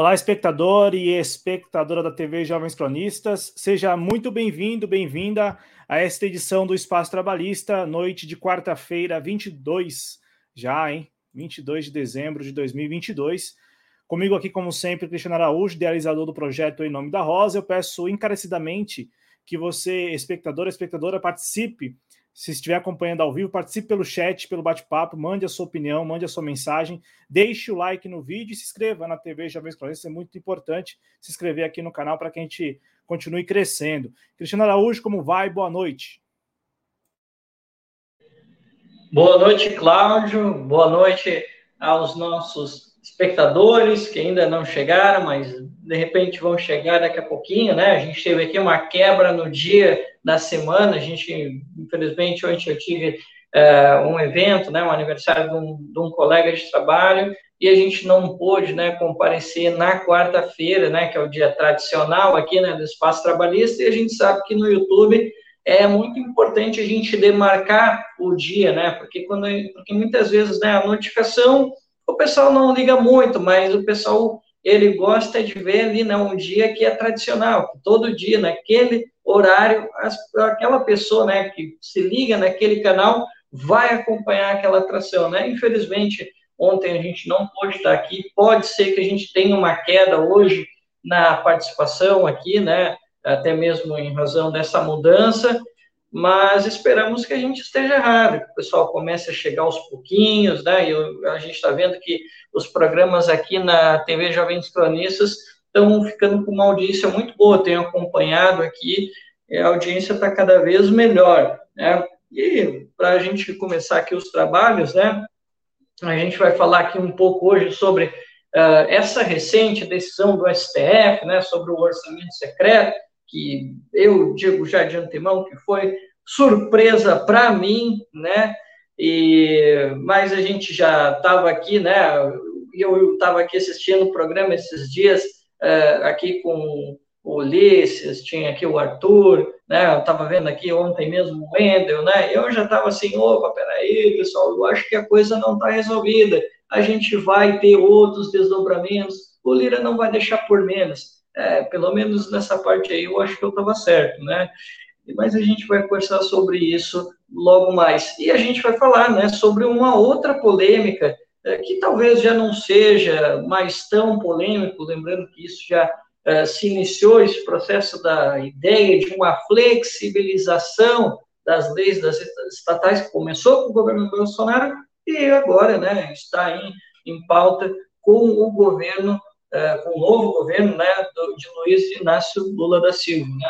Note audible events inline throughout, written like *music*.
Olá, espectador e espectadora da TV Jovens Cronistas. Seja muito bem-vindo, bem-vinda a esta edição do Espaço Trabalhista, noite de quarta-feira, 22, já, hein? 22 de dezembro de 2022. Comigo aqui, como sempre, Cristiano Araújo, idealizador do projeto Em Nome da Rosa. Eu peço encarecidamente que você, espectador, espectadora, participe se estiver acompanhando ao vivo, participe pelo chat, pelo bate-papo, mande a sua opinião, mande a sua mensagem, deixe o like no vídeo e se inscreva na TV Jovens Cronistas. É muito importante se inscrever aqui no canal para que a gente continue crescendo. Cristiano Araújo, como vai? Boa noite. Boa noite, Cláudio. Boa noite aos nossos espectadores que ainda não chegaram, mas de repente vão chegar daqui a pouquinho, né? A gente teve aqui uma quebra no dia da semana, a gente, infelizmente, ontem eu tive é, um evento, né, um aniversário de um, de um, colega de trabalho, e a gente não pôde, né, comparecer na quarta-feira, né, que é o dia tradicional aqui, né, do Espaço Trabalhista, e a gente sabe que no YouTube é muito importante a gente demarcar o dia, né, porque, quando, porque muitas vezes, né, a notificação, o pessoal não liga muito, mas o pessoal ele gosta de ver ali né, um dia que é tradicional, todo dia, naquele horário, as, aquela pessoa né, que se liga naquele canal vai acompanhar aquela atração. Né? Infelizmente, ontem a gente não pôde estar aqui, pode ser que a gente tenha uma queda hoje na participação aqui, né, até mesmo em razão dessa mudança, mas esperamos que a gente esteja errado, que o pessoal comece a chegar aos pouquinhos, né? E a gente está vendo que os programas aqui na TV Jovens Cronistas estão ficando com uma audiência muito boa, tenho acompanhado aqui, a audiência está cada vez melhor, né? E para a gente começar aqui os trabalhos, né? A gente vai falar aqui um pouco hoje sobre uh, essa recente decisão do STF, né? Sobre o orçamento secreto que eu digo já de antemão que foi surpresa para mim, né? E mas a gente já estava aqui, né? Eu estava aqui assistindo o programa esses dias uh, aqui com o Ulisses, tinha aqui o Arthur, né? Eu estava vendo aqui ontem mesmo o Wendel, né? Eu já estava assim, opa, peraí, pessoal, eu acho que a coisa não está resolvida. A gente vai ter outros desdobramentos. O Lira não vai deixar por menos é, pelo menos nessa parte aí eu acho que eu estava certo, né? Mas a gente vai conversar sobre isso logo mais. E a gente vai falar, né, sobre uma outra polêmica é, que talvez já não seja mais tão polêmico, lembrando que isso já é, se iniciou esse processo da ideia de uma flexibilização das leis das estatais que começou com o governo Bolsonaro e agora, né, está em, em pauta com o governo é, com o novo governo né, de Luiz Inácio Lula da Silva, né,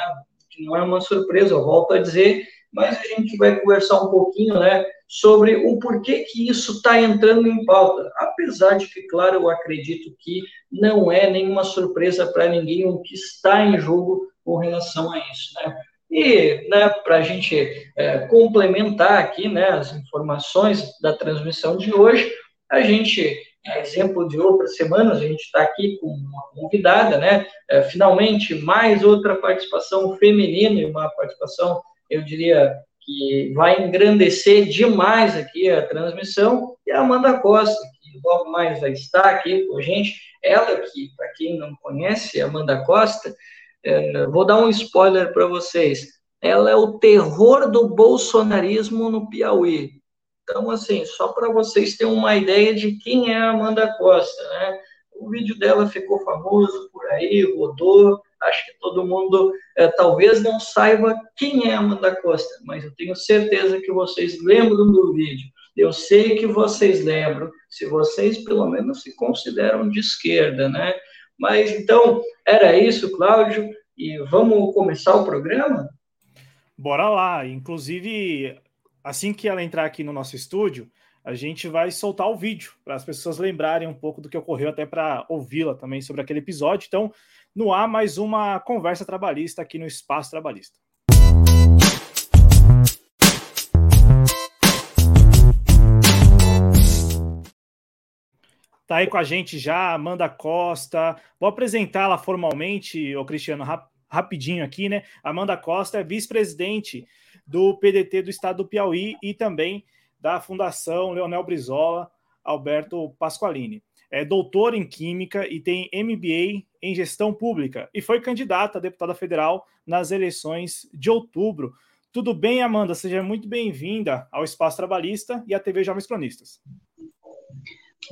não é uma surpresa, eu volto a dizer, mas a gente vai conversar um pouquinho né, sobre o porquê que isso está entrando em pauta, apesar de que, claro, eu acredito que não é nenhuma surpresa para ninguém o que está em jogo com relação a isso. Né. E, né, para a gente é, complementar aqui né, as informações da transmissão de hoje, a gente a exemplo de outras semanas, a gente está aqui com uma convidada, né? É, finalmente, mais outra participação feminina e uma participação, eu diria, que vai engrandecer demais aqui a transmissão, e a Amanda Costa, que logo mais vai estar aqui com a gente. Ela que, para quem não conhece, Amanda Costa, é, vou dar um spoiler para vocês. Ela é o terror do bolsonarismo no Piauí. Então, assim, só para vocês terem uma ideia de quem é a Amanda Costa, né? O vídeo dela ficou famoso por aí, rodou. Acho que todo mundo é, talvez não saiba quem é a Amanda Costa, mas eu tenho certeza que vocês lembram do vídeo. Eu sei que vocês lembram, se vocês pelo menos se consideram de esquerda, né? Mas então, era isso, Cláudio, e vamos começar o programa? Bora lá. Inclusive, assim que ela entrar aqui no nosso estúdio, a gente vai soltar o vídeo para as pessoas lembrarem um pouco do que ocorreu, até para ouvi-la também sobre aquele episódio. Então, no ar, mais uma conversa trabalhista aqui no Espaço Trabalhista. Tá aí com a gente já, Amanda Costa. Vou apresentá-la formalmente, o Cristiano, rapidinho aqui, né? Amanda Costa é vice-presidente do PDT do Estado do Piauí e também da Fundação Leonel Brizola Alberto Pasqualini. é doutor em Química e tem MBA em Gestão Pública e foi candidata a deputada federal nas eleições de outubro. Tudo bem, Amanda? Seja muito bem-vinda ao Espaço Trabalhista e à TV Jovens Cronistas.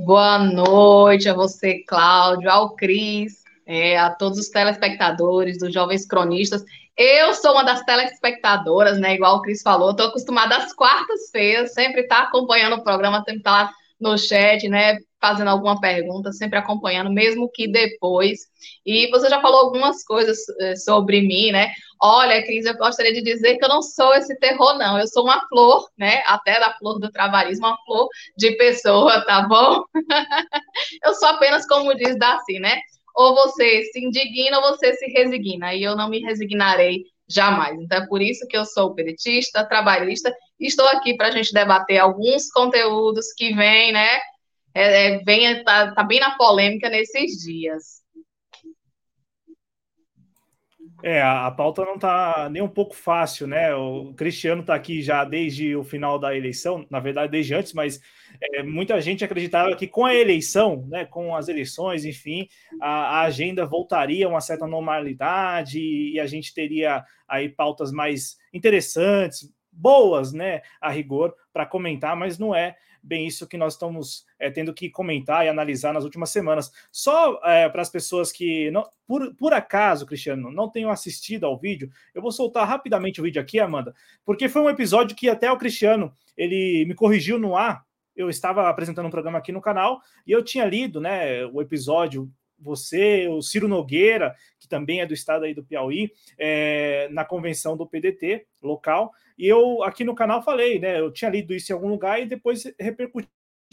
Boa noite a você, Cláudio, ao Cris, é, a todos os telespectadores dos Jovens Cronistas. Eu sou uma das telespectadoras, né? Igual o Cris falou, estou acostumada às quartas-feiras, sempre estar tá acompanhando o programa, sempre estar tá no chat, né? Fazendo alguma pergunta, sempre acompanhando, mesmo que depois. E você já falou algumas coisas eh, sobre mim, né? Olha, Cris, eu gostaria de dizer que eu não sou esse terror, não. Eu sou uma flor, né? Até da flor do trabalhismo, uma flor de pessoa, tá bom? *laughs* eu sou apenas, como diz Darcy, né? Ou você se indigna ou você se resigna. E eu não me resignarei jamais. Então é por isso que eu sou peritista, trabalhista, e estou aqui para a gente debater alguns conteúdos que vêm, né? É, é, vem, tá, tá bem na polêmica nesses dias. É, a, pauta não está nem um pouco fácil, né? O Cristiano está aqui já desde o final da eleição, na verdade, desde antes, mas é, muita gente acreditava que com a eleição, né, com as eleições, enfim, a, a, agenda voltaria a uma certa normalidade e a gente teria aí pautas mais interessantes, boas, né, a rigor, para comentar, mas não é bem isso que nós estamos é, tendo que comentar e analisar nas últimas semanas. Só é, para as pessoas que, não, por, por acaso, Cristiano, não tenham assistido ao vídeo, eu vou soltar rapidamente o vídeo aqui, Amanda, porque foi um episódio que até o Cristiano ele me corrigiu no ar. Eu estava apresentando um programa aqui no canal e eu tinha lido né, o episódio você, o Ciro Nogueira, que também é do estado aí do Piauí, é, na convenção do PDT local. E eu aqui no canal falei, né? Eu tinha lido isso em algum lugar e depois repercuti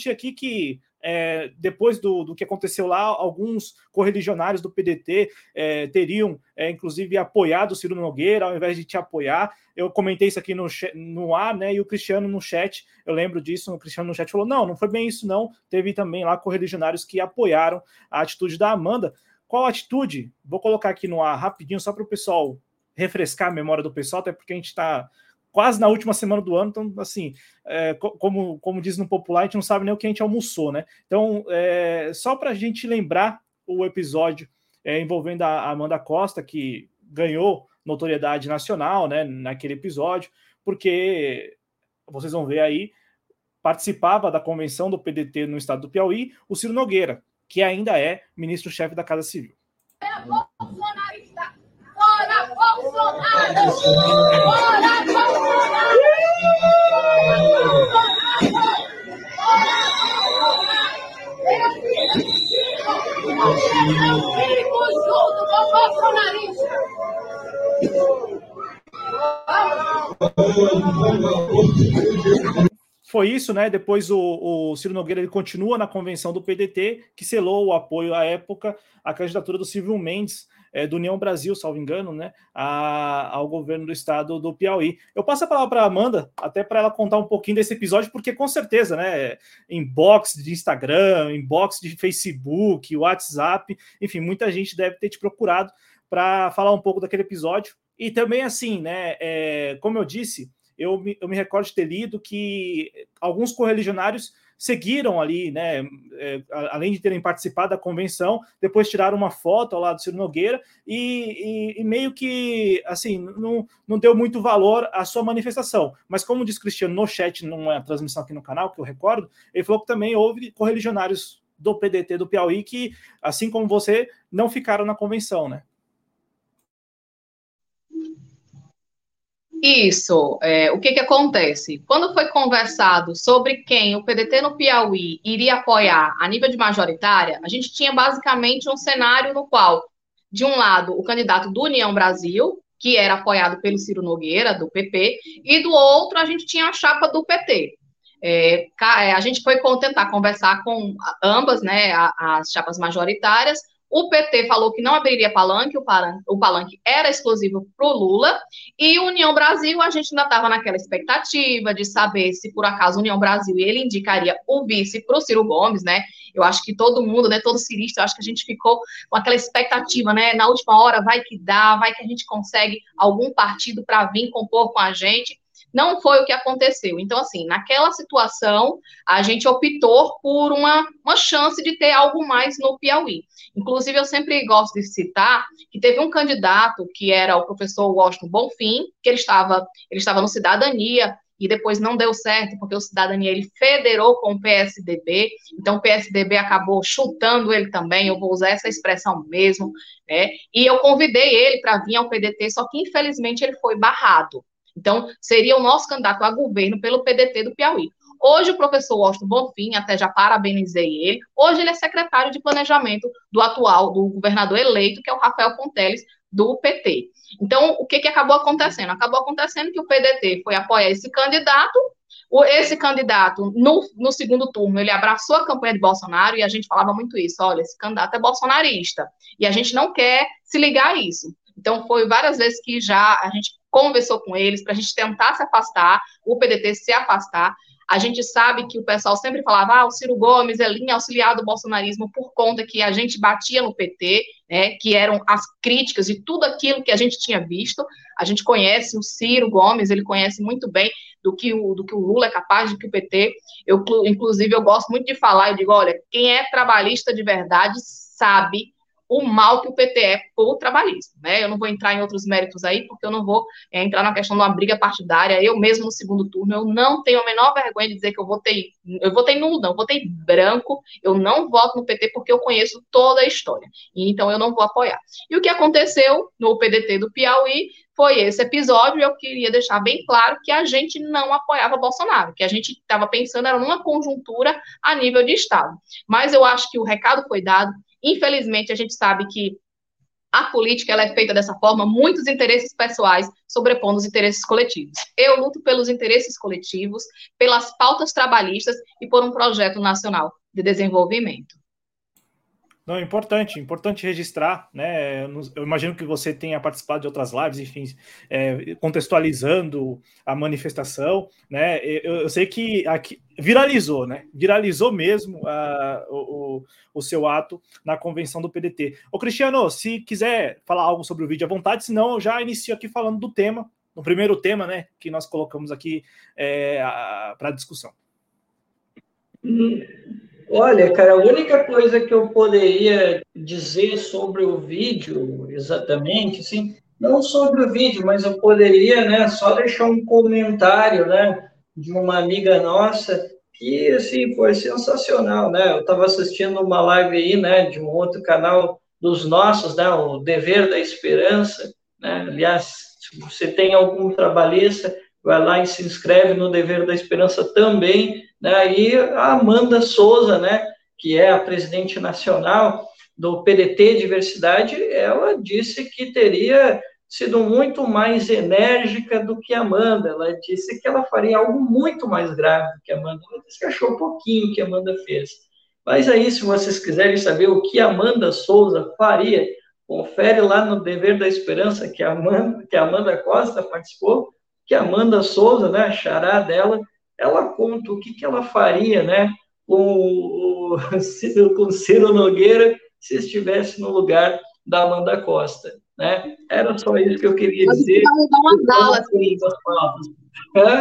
aqui que é, depois do, do que aconteceu lá, alguns correligionários do PDT é, teriam, é, inclusive, apoiado o Ciro Nogueira ao invés de te apoiar. Eu comentei isso aqui no, no ar, né? E o Cristiano no chat, eu lembro disso, o Cristiano no chat falou: não, não foi bem isso, não. Teve também lá correligionários que apoiaram a atitude da Amanda. Qual atitude? Vou colocar aqui no ar rapidinho, só para o pessoal refrescar a memória do pessoal, até porque a gente está quase na última semana do ano, então, assim, é, como, como diz no popular, a gente não sabe nem o que a gente almoçou, né? Então, é, só para a gente lembrar o episódio é, envolvendo a Amanda Costa, que ganhou notoriedade nacional, né, naquele episódio, porque vocês vão ver aí, participava da convenção do PDT no estado do Piauí, o Ciro Nogueira, que ainda é ministro-chefe da Casa Civil. É Fora Bolsonaro! Fora Bolsonaro! Eu fico junto com o bolsonarista! Foi isso, né? Depois o, o Ciro Nogueira ele continua na convenção do PDT, que selou o apoio à época à candidatura do Silvio Mendes é, do União Brasil, salvo engano, né, a, ao governo do estado do Piauí. Eu passo a palavra para a Amanda, até para ela contar um pouquinho desse episódio, porque com certeza, né, inbox de Instagram, inbox de Facebook, WhatsApp, enfim, muita gente deve ter te procurado para falar um pouco daquele episódio. E também, assim, né, é, como eu disse, eu me, eu me recordo de ter lido que alguns correligionários seguiram ali, né? É, além de terem participado da convenção, depois tiraram uma foto ao lado do Ciro Nogueira e, e, e, meio que assim não, não deu muito valor à sua manifestação. Mas como diz Cristiano no chat, numa transmissão aqui no canal, que eu recordo, ele falou que também houve correligionários do PDT do Piauí que, assim como você, não ficaram na convenção, né? Isso, é, o que, que acontece? Quando foi conversado sobre quem o PDT no Piauí iria apoiar a nível de majoritária, a gente tinha basicamente um cenário no qual, de um lado, o candidato do União Brasil, que era apoiado pelo Ciro Nogueira, do PP, e do outro, a gente tinha a chapa do PT. É, é, a gente foi tentar conversar com ambas, né, as chapas majoritárias, o PT falou que não abriria palanque, o palanque, o palanque era exclusivo para o Lula. E União Brasil, a gente ainda estava naquela expectativa de saber se por acaso União Brasil ele indicaria o vice para o Ciro Gomes, né? Eu acho que todo mundo, né, todo cirista, eu acho que a gente ficou com aquela expectativa, né? Na última hora vai que dá, vai que a gente consegue algum partido para vir compor com a gente. Não foi o que aconteceu. Então, assim, naquela situação, a gente optou por uma, uma chance de ter algo mais no Piauí. Inclusive, eu sempre gosto de citar que teve um candidato que era o professor Washington Bonfim, que ele estava, ele estava no Cidadania, e depois não deu certo, porque o Cidadania ele federou com o PSDB, então o PSDB acabou chutando ele também, eu vou usar essa expressão mesmo, né? E eu convidei ele para vir ao PDT, só que infelizmente ele foi barrado. Então, seria o nosso candidato a governo pelo PDT do Piauí. Hoje, o professor Washington Bonfim, até já parabenizei ele, hoje ele é secretário de planejamento do atual, do governador eleito, que é o Rafael Ponteles, do PT. Então, o que, que acabou acontecendo? Acabou acontecendo que o PDT foi apoiar esse candidato, esse candidato, no, no segundo turno, ele abraçou a campanha de Bolsonaro e a gente falava muito isso: olha, esse candidato é bolsonarista e a gente não quer se ligar a isso. Então, foi várias vezes que já a gente conversou com eles para a gente tentar se afastar, o PDT se afastar. A gente sabe que o pessoal sempre falava, ah, o Ciro Gomes é linha auxiliar do bolsonarismo por conta que a gente batia no PT, né, que eram as críticas de tudo aquilo que a gente tinha visto. A gente conhece o Ciro Gomes, ele conhece muito bem do que o, do que o Lula é capaz, do que o PT. Eu, inclusive, eu gosto muito de falar, eu digo, olha, quem é trabalhista de verdade sabe o mal que o PT é por trabalhismo, né? Eu não vou entrar em outros méritos aí, porque eu não vou é, entrar na questão de uma briga partidária. Eu mesmo no segundo turno, eu não tenho a menor vergonha de dizer que eu votei, eu votei nulo, não, eu votei branco, eu não voto no PT porque eu conheço toda a história. E, então eu não vou apoiar. E o que aconteceu no PDT do Piauí foi esse episódio, eu queria deixar bem claro que a gente não apoiava Bolsonaro, que a gente estava pensando era numa conjuntura a nível de Estado. Mas eu acho que o recado foi dado, Infelizmente, a gente sabe que a política ela é feita dessa forma, muitos interesses pessoais sobrepondo os interesses coletivos. Eu luto pelos interesses coletivos, pelas pautas trabalhistas e por um projeto nacional de desenvolvimento. Não, importante, importante registrar, né? Eu imagino que você tenha participado de outras lives, enfim, é, contextualizando a manifestação, né? Eu, eu, sei que aqui viralizou, né? Viralizou mesmo uh, o, o, seu ato na convenção do PDT. Ô, Cristiano, se quiser falar algo sobre o vídeo à vontade, senão eu já inicio aqui falando do tema, no primeiro tema, né? Que nós colocamos aqui é, para discussão. Hum. Olha, cara, a única coisa que eu poderia dizer sobre o vídeo, exatamente, assim, não sobre o vídeo, mas eu poderia, né, só deixar um comentário, né, de uma amiga nossa que, assim, foi sensacional, né? Eu estava assistindo uma live aí, né, de um outro canal dos nossos, né, o Dever da Esperança, né? Aliás, se você tem algum trabalhista, vai lá e se inscreve no Dever da Esperança também, né? E a Amanda Souza, né, que é a presidente nacional do PDT Diversidade, ela disse que teria sido muito mais enérgica do que a Amanda. Ela disse que ela faria algo muito mais grave do que a Amanda. Ela disse que achou pouquinho que a Amanda fez. Mas aí, se vocês quiserem saber o que a Amanda Souza faria, confere lá no Dever da Esperança que a Amanda, que a Amanda Costa participou, que a Amanda Souza, né, a xará dela, ela conta o que, que ela faria, né, com o, *laughs* com Ciro Nogueira se estivesse no lugar da Amanda Costa, né? Era só isso que eu queria dizer. Pode dar umas aulas,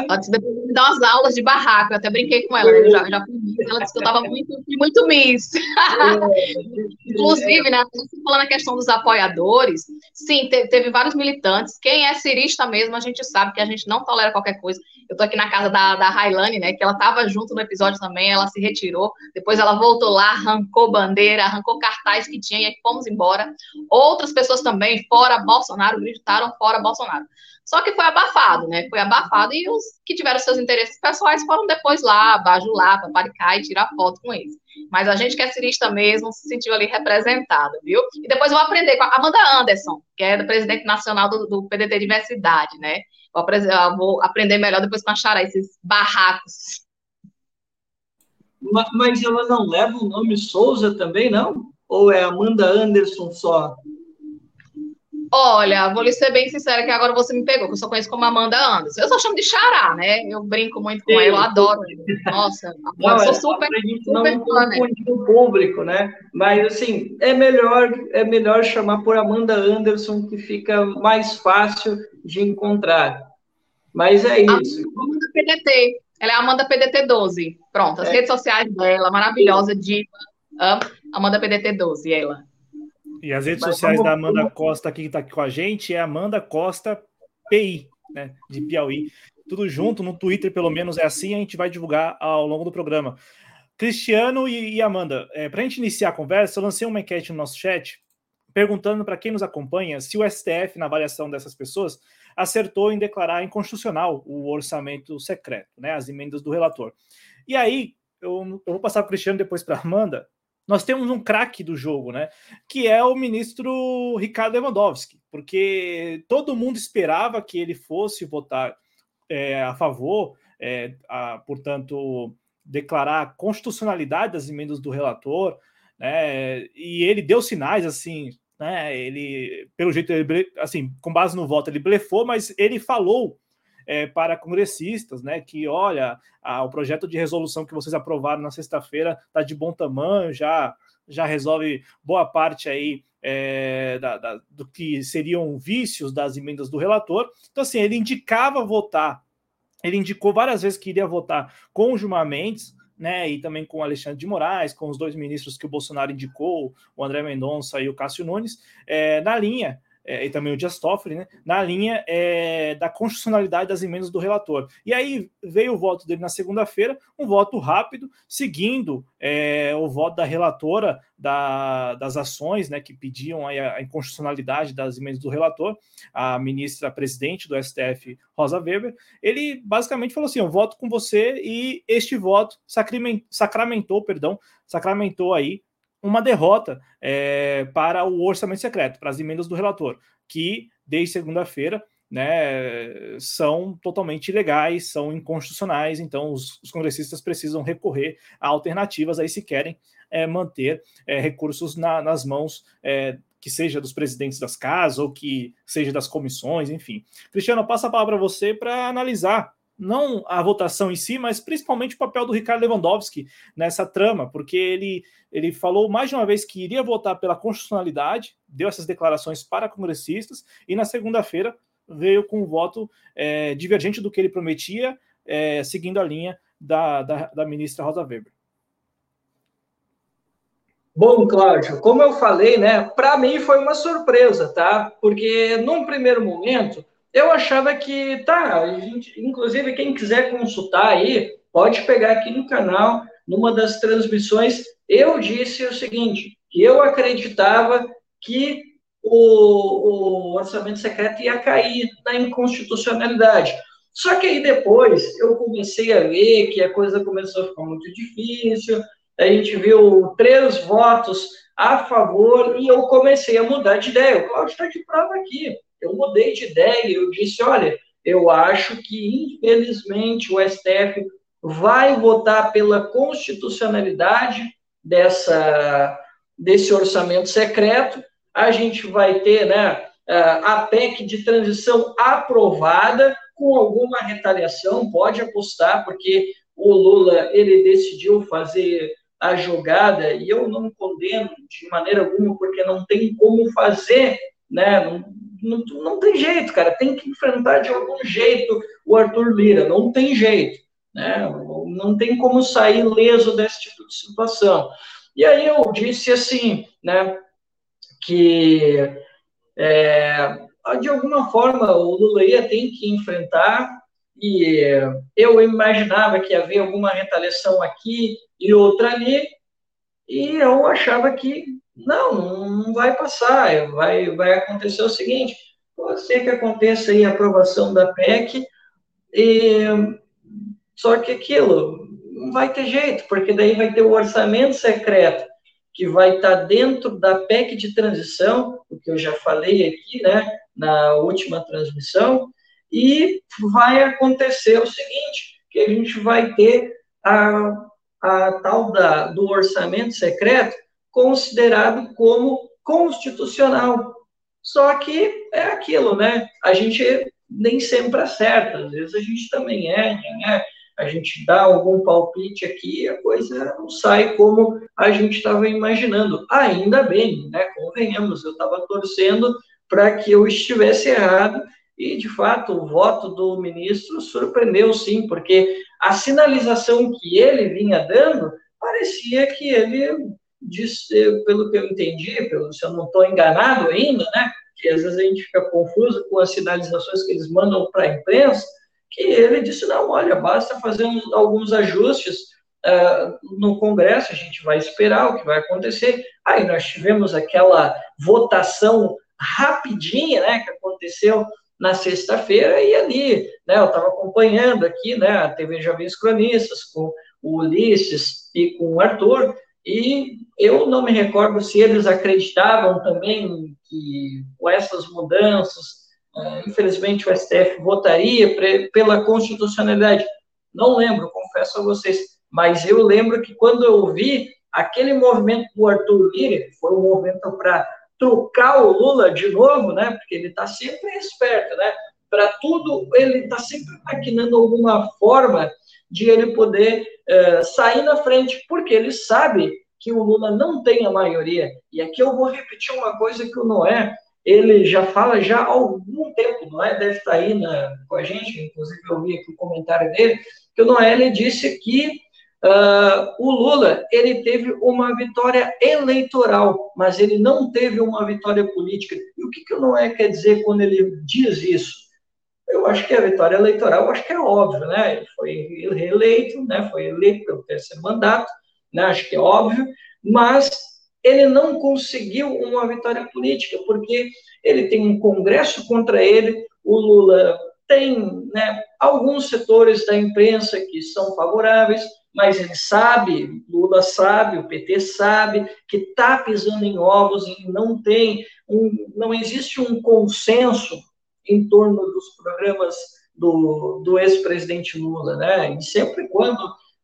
Antes depois me dar umas aulas de barraco, eu até brinquei com ela, né? já, já ela disse que eu estava muito, muito miss. É, *laughs* Inclusive, né, falando a questão dos apoiadores, sim, teve, teve vários militantes. Quem é cirista mesmo, a gente sabe que a gente não tolera qualquer coisa. Eu tô aqui na casa da, da Railane, né? Que ela tava junto no episódio também, ela se retirou. Depois ela voltou lá, arrancou bandeira, arrancou cartaz que tinha e aí fomos embora. Outras pessoas também, fora Bolsonaro, gritaram fora Bolsonaro. Só que foi abafado, né? Foi abafado e os que tiveram seus interesses pessoais foram depois lá, bajular, paparicar e tirar foto com eles. Mas a gente que é cirista mesmo se sentiu ali representado, viu? E depois eu vou aprender com a Amanda Anderson, que é presidente nacional do, do PDT Diversidade, né? Vou, vou, aprender melhor depois com a Xará, esses barracos. Mas ela não leva o nome Souza também, não? Ou é Amanda Anderson só? Olha, vou lhe ser bem sincera que agora você me pegou, que eu só conheço como Amanda Anderson. Eu só chamo de Xará, né? Eu brinco muito com ela, eu adoro. Nossa, não, eu sou é super, super não fã, né? o público, né? Mas, assim, é melhor, é melhor chamar por Amanda Anderson, que fica mais fácil de encontrar. Mas é isso. Amanda PDT. Ela é Amanda PDT 12. Pronto, as é. redes sociais dela, maravilhosa, diva. Amanda PDT 12, ela. E as redes Mas sociais vamos... da Amanda Costa aqui que está aqui com a gente é Amanda Costa PI, né? De Piauí. Tudo junto, no Twitter, pelo menos é assim, a gente vai divulgar ao longo do programa. Cristiano e, e Amanda, é, para a gente iniciar a conversa, eu lancei uma enquete no nosso chat perguntando para quem nos acompanha se o STF, na avaliação dessas pessoas, acertou em declarar inconstitucional o orçamento secreto, né, as emendas do relator. E aí, eu, eu vou passar para o Cristiano depois para Amanda. Nós temos um craque do jogo, né? Que é o ministro Ricardo Lewandowski, porque todo mundo esperava que ele fosse votar é, a favor, é, a, portanto, declarar a constitucionalidade das emendas do relator, né? E ele deu sinais assim né? Ele, pelo jeito, ele, assim, com base no voto, ele blefou, mas ele falou é, para congressistas, né, que olha, a, o projeto de resolução que vocês aprovaram na sexta-feira está de bom tamanho, já já resolve boa parte aí é, da, da, do que seriam vícios das emendas do relator. Então, assim, ele indicava votar, ele indicou várias vezes que iria votar com o Gilmar Mendes, né, e também com Alexandre de Moraes, com os dois ministros que o Bolsonaro indicou, o André Mendonça e o Cássio Nunes, é, na linha é, e também o Dias Toffoli, né, na linha é, da constitucionalidade das emendas do relator. E aí veio o voto dele na segunda-feira, um voto rápido, seguindo é, o voto da relatora da, das ações né, que pediam a, inconstitucionalidade das emendas do relator, a ministra presidente do STF, Rosa Weber. Ele basicamente falou assim: eu voto com você, e este voto sacramentou, perdão, sacramentou aí uma derrota é, para o orçamento secreto, para as emendas do relator, que desde segunda-feira né, são totalmente ilegais, são inconstitucionais, então os, os, congressistas precisam recorrer a alternativas aí se querem é, manter é, recursos na, nas mãos é, que seja dos presidentes das casas ou que seja das comissões, enfim. Cristiano, passa a palavra para você para analisar não a votação em si, mas principalmente o papel do Ricardo Lewandowski nessa trama, porque ele, ele falou mais de uma vez que iria votar pela constitucionalidade, deu essas declarações para congressistas, e na segunda-feira veio com um voto é, divergente do que ele prometia, é, seguindo a linha da, da, da ministra Rosa Weber. Bom, Cláudio, como eu falei, né, para mim foi uma surpresa, tá? Porque num primeiro momento eu achava que, tá, gente, inclusive quem quiser consultar aí, pode pegar aqui no canal, numa das transmissões, eu disse o seguinte, que eu acreditava que o, o orçamento secreto ia cair na inconstitucionalidade. Só que aí depois eu comecei a ver que a coisa começou a ficar muito difícil, a gente viu três votos a favor e eu comecei a mudar de ideia. O Cláudio está de prova aqui eu mudei de ideia, eu disse, olha, eu acho que, infelizmente, o STF vai votar pela constitucionalidade dessa, desse orçamento secreto, a gente vai ter né, a PEC de transição aprovada, com alguma retaliação, pode apostar, porque o Lula ele decidiu fazer a jogada, e eu não condeno de maneira alguma, porque não tem como fazer, né? Não, não, não tem jeito, cara. Tem que enfrentar de algum jeito o Arthur Lira. Não tem jeito. Né? Não tem como sair leso desse tipo de situação. E aí eu disse assim, né, que é, de alguma forma o Lula ia ter que enfrentar e eu imaginava que havia alguma retaliação aqui e outra ali e eu achava que não, não vai passar. Vai, vai acontecer o seguinte: pode ser que aconteça aí a aprovação da PEC, e, só que aquilo não vai ter jeito, porque daí vai ter o orçamento secreto que vai estar dentro da PEC de transição, o que eu já falei aqui, né, na última transmissão, e vai acontecer o seguinte, que a gente vai ter a, a tal da, do orçamento secreto considerado como constitucional. Só que é aquilo, né? A gente nem sempre acerta, às vezes a gente também é, né? A gente dá algum palpite aqui e a coisa não sai como a gente estava imaginando. Ainda bem, né? Convenhamos, eu estava torcendo para que eu estivesse errado E, de fato, o voto do ministro surpreendeu, sim, porque a sinalização que ele vinha dando parecia que ele, disse, pelo que eu entendi, pelo, se eu não estou enganado ainda, né, que às vezes a gente fica confuso com as sinalizações que eles mandam para a imprensa, que ele disse, não, olha, basta fazer uns, alguns ajustes uh, no Congresso, a gente vai esperar o que vai acontecer. Aí nós tivemos aquela votação rapidinha, né, que aconteceu na sexta-feira, e ali, né, eu estava acompanhando aqui, né, a TV Jovens Cronistas, com o Ulisses e com o Arthur, e eu não me recordo se eles acreditavam também que com essas mudanças, uh, infelizmente o STF votaria pela constitucionalidade. Não lembro, confesso a vocês, mas eu lembro que quando eu vi aquele movimento do Arthur Lira, foi um movimento para trocar o Lula de novo, né? Porque ele está sempre esperto, né? Para tudo, ele está sempre maquinando alguma forma de ele poder uh, sair na frente, porque ele sabe que o Lula não tem a maioria. E aqui eu vou repetir uma coisa que o Noé, ele já fala já há algum tempo, Noé deve estar aí na, com a gente, inclusive eu vi aqui o comentário dele, que o Noé ele disse que Uh, o Lula ele teve uma vitória eleitoral, mas ele não teve uma vitória política. E o que, que o Noé quer dizer quando ele diz isso? Eu acho que a vitória eleitoral, eu acho que é óbvio, né? Ele foi reeleito, né? Foi eleito pelo terceiro mandato, né? Acho que é óbvio, mas ele não conseguiu uma vitória política, porque ele tem um Congresso contra ele, o Lula tem né, alguns setores da imprensa que são favoráveis, mas ele sabe, Lula sabe, o PT sabe que está pisando em ovos e não tem, um, não existe um consenso em torno dos programas do, do ex-presidente Lula, né? E sempre quando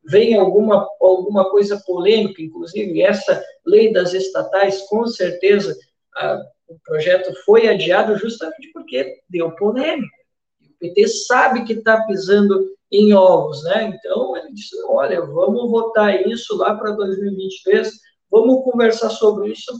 vem alguma, alguma coisa polêmica, inclusive essa lei das estatais, com certeza a, o projeto foi adiado justamente porque deu polêmica. O PT sabe que está pisando em ovos, né? Então ele disse: olha, vamos votar isso lá para 2023, vamos conversar sobre isso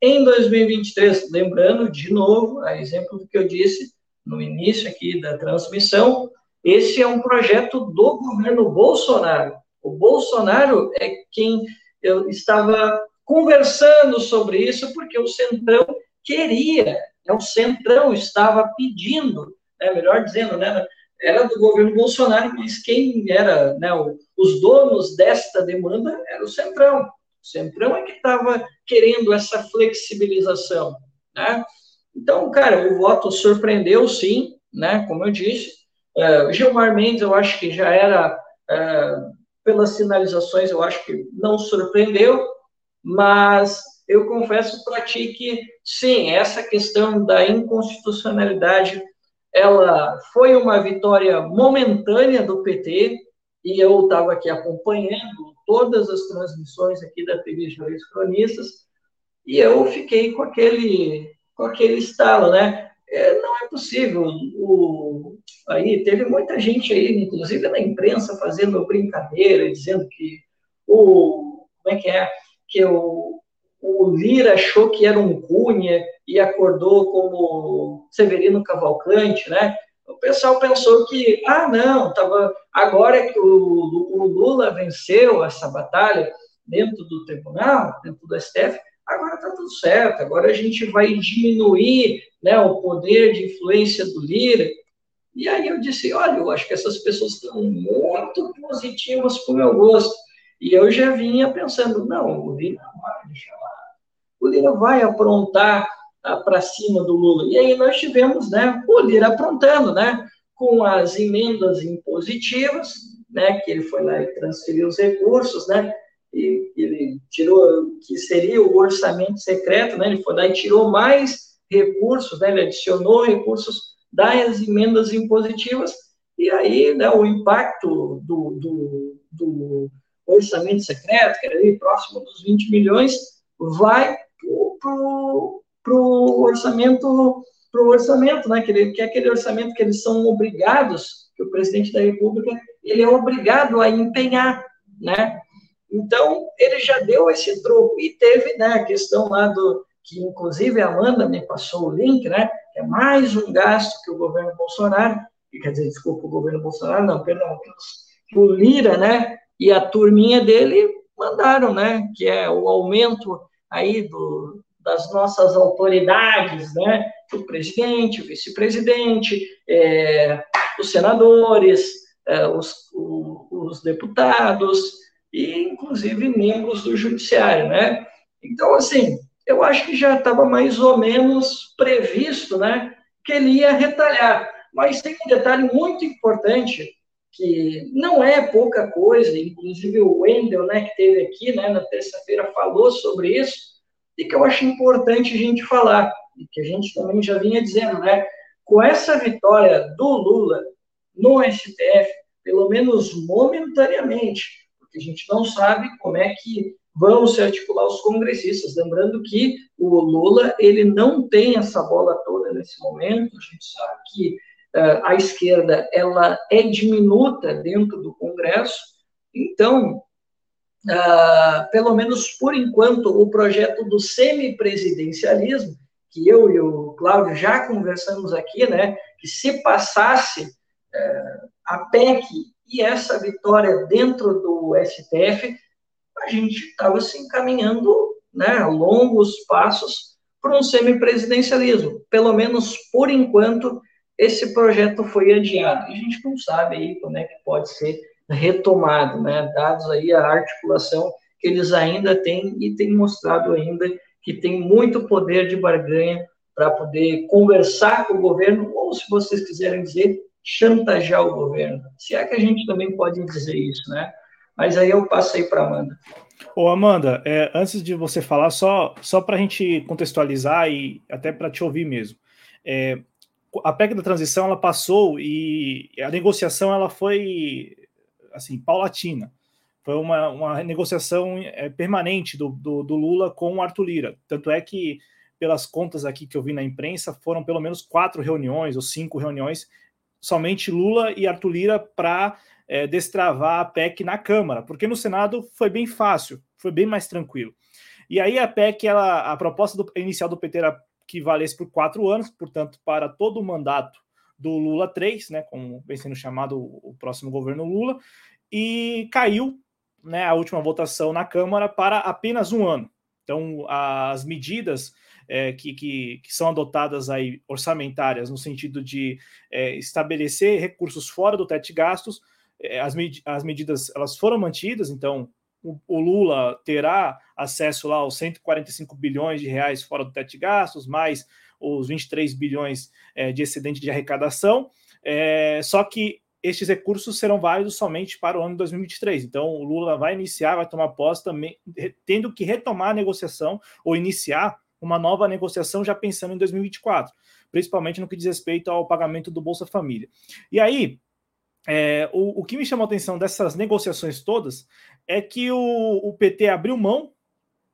em 2023. Lembrando, de novo, a exemplo do que eu disse no início aqui da transmissão, esse é um projeto do governo Bolsonaro. O Bolsonaro é quem eu estava conversando sobre isso porque o Centrão queria, né? o Centrão estava pedindo, né? melhor dizendo, né? era do governo Bolsonaro, mas quem era né, os donos desta demanda era o Centrão. O Centrão é que estava querendo essa flexibilização. Né? Então, cara, o voto surpreendeu sim, né? como eu disse. Uh, Gilmar Mendes, eu acho que já era uh, pelas sinalizações, eu acho que não surpreendeu, mas eu confesso para ti que, sim, essa questão da inconstitucionalidade, ela foi uma vitória momentânea do PT, e eu estava aqui acompanhando todas as transmissões aqui da TV Juiz Cronistas, e eu fiquei com aquele, com aquele estalo, né? É, não é possível. O, aí teve muita gente aí, inclusive na imprensa, fazendo brincadeira, dizendo que o como é que é que o, o Lira achou que era um Cunha e acordou como Severino Cavalcante, né? O pessoal pensou que, ah, não, tava, agora que o, o Lula venceu essa batalha dentro do tribunal, dentro do STF, agora está tudo certo, agora a gente vai diminuir né, o poder de influência do Lira. E aí eu disse, olha, eu acho que essas pessoas estão muito positivas para o meu gosto. E eu já vinha pensando, não, o Lira vai. O Lira vai aprontar ah, para cima do Lula. E aí nós tivemos né, o Lira aprontando, né, com as emendas impositivas, né, que ele foi lá e transferiu os recursos, né, e ele tirou, que seria o orçamento secreto, né, ele foi e tirou mais recursos, né, ele adicionou recursos das emendas impositivas, e aí né, o impacto do, do, do orçamento secreto, que era ali próximo dos 20 milhões, vai para o orçamento, pro orçamento né, que, ele, que é aquele orçamento que eles são obrigados, que o presidente da República ele é obrigado a empenhar, né? Então, ele já deu esse troco. E teve né, a questão lá do, que inclusive a Amanda me passou o link, né? é mais um gasto que o governo Bolsonaro, quer dizer, desculpa, o governo Bolsonaro, não, perdão, que o Lira, né, e a turminha dele mandaram, né, que é o aumento aí do, das nossas autoridades, né, o presidente, o vice-presidente, é, os senadores, é, os, o, os deputados e, inclusive, membros do judiciário, né? Então, assim, eu acho que já estava mais ou menos previsto, né, que ele ia retalhar. Mas tem um detalhe muito importante que não é pouca coisa, inclusive o Wendel, né, que teve aqui, né, na terça-feira falou sobre isso, e que eu acho importante a gente falar, e que a gente também já vinha dizendo, né, com essa vitória do Lula no STF, pelo menos momentaneamente, porque a gente não sabe como é que vão se articular os congressistas. Lembrando que o Lula ele não tem essa bola toda nesse momento. A gente sabe que uh, a esquerda ela é diminuta dentro do Congresso. Então, uh, pelo menos por enquanto, o projeto do semipresidencialismo, que eu e o Cláudio já conversamos aqui, né, que se passasse uh, a PEC e essa vitória dentro do STF, a gente estava se encaminhando né, longos passos para um semipresidencialismo. Pelo menos por enquanto, esse projeto foi adiado. E a gente não sabe aí como é que pode ser retomado, né, dados aí a articulação que eles ainda têm e têm mostrado ainda que tem muito poder de barganha para poder conversar com o governo, ou se vocês quiserem dizer, chantagear o governo. Se é que a gente também pode dizer isso, né? Mas aí eu passei para Amanda. Ô Amanda, é, antes de você falar, só, só para a gente contextualizar e até para te ouvir mesmo. É, a PEC da transição ela passou e a negociação ela foi assim paulatina. Foi uma, uma negociação é, permanente do, do, do, Lula com o Arthur Lira. Tanto é que, pelas contas aqui que eu vi na imprensa, foram pelo menos quatro reuniões ou cinco reuniões, somente Lula e Arthur Lira para é, destravar a PEC na Câmara, porque no Senado foi bem fácil, foi bem mais tranquilo. E aí a PEC, ela, a proposta do, inicial do PT era que valesse por quatro anos, portanto, para todo o mandato do Lula 3, né, como vem sendo chamado o próximo governo Lula, e caiu né, a última votação na Câmara para apenas um ano. Então, as medidas é, que, que, que, são adotadas aí orçamentárias, no sentido de é, estabelecer recursos fora do teto de gastos, é, as, med as medidas elas foram mantidas, então o, o, Lula terá acesso lá aos 145 bilhões de reais fora do teto de gastos, mais os 23 bilhões é, de excedente de arrecadação, é, só que estes recursos serão válidos somente para o ano de 2023. Então, o Lula vai iniciar, vai tomar posse também, tendo que retomar a negociação ou iniciar uma nova negociação já pensando em 2024, principalmente no que diz respeito ao pagamento do Bolsa Família. E aí, é, o, o, que me chamou a atenção dessas negociações todas é que o, o, PT abriu mão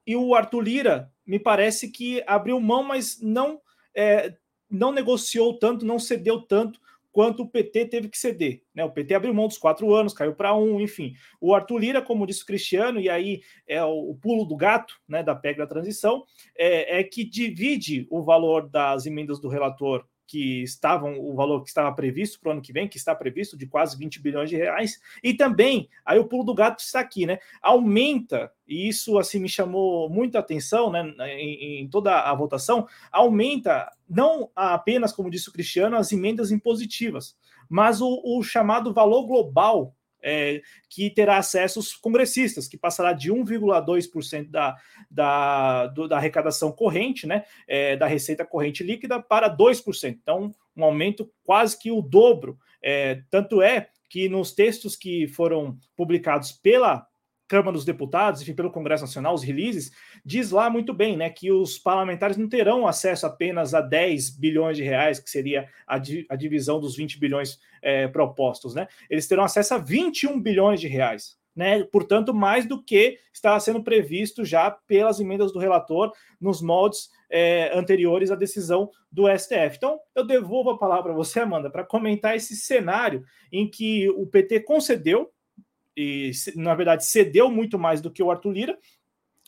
e o Arthur Lira me parece que abriu mão, mas não, é, não negociou tanto, não cedeu tanto quanto o PT teve que ceder. Né? O PT abriu mão dos quatro anos, caiu para um, enfim. O Arthur Lira, como disse o Cristiano, e aí é o, pulo do gato né, da PEC da transição, é, é que divide o valor das emendas do relator que estavam, o valor que estava previsto para o ano que vem, que está previsto de quase 20 bilhões de reais, e também, aí o pulo do gato está aqui, né? Aumenta, e isso assim me chamou muita atenção, né, em, em toda a votação, aumenta não apenas, como disse o Cristiano, as emendas impositivas, mas o, o chamado valor global é, que terá acesso os congressistas, que passará de 1,2% da, da, da arrecadação corrente, né, é, da receita corrente líquida, para 2%. Então, um aumento quase que o dobro. É, tanto é que nos textos que foram publicados pela Câmara dos Deputados, enfim, pelo Congresso Nacional, os releases, diz lá muito bem, né, que os parlamentares não terão acesso apenas a 10 bilhões de reais, que seria a, di a divisão dos 20 bilhões é, propostos, né? Eles terão acesso a 21 bilhões de reais. Né, portanto, mais do que estava sendo previsto já pelas emendas do relator nos moldes é, anteriores à decisão do STF. Então, eu devolvo a palavra para você, Amanda, para comentar esse cenário em que o PT concedeu e, na verdade, cedeu muito mais do que o Arthur Lira,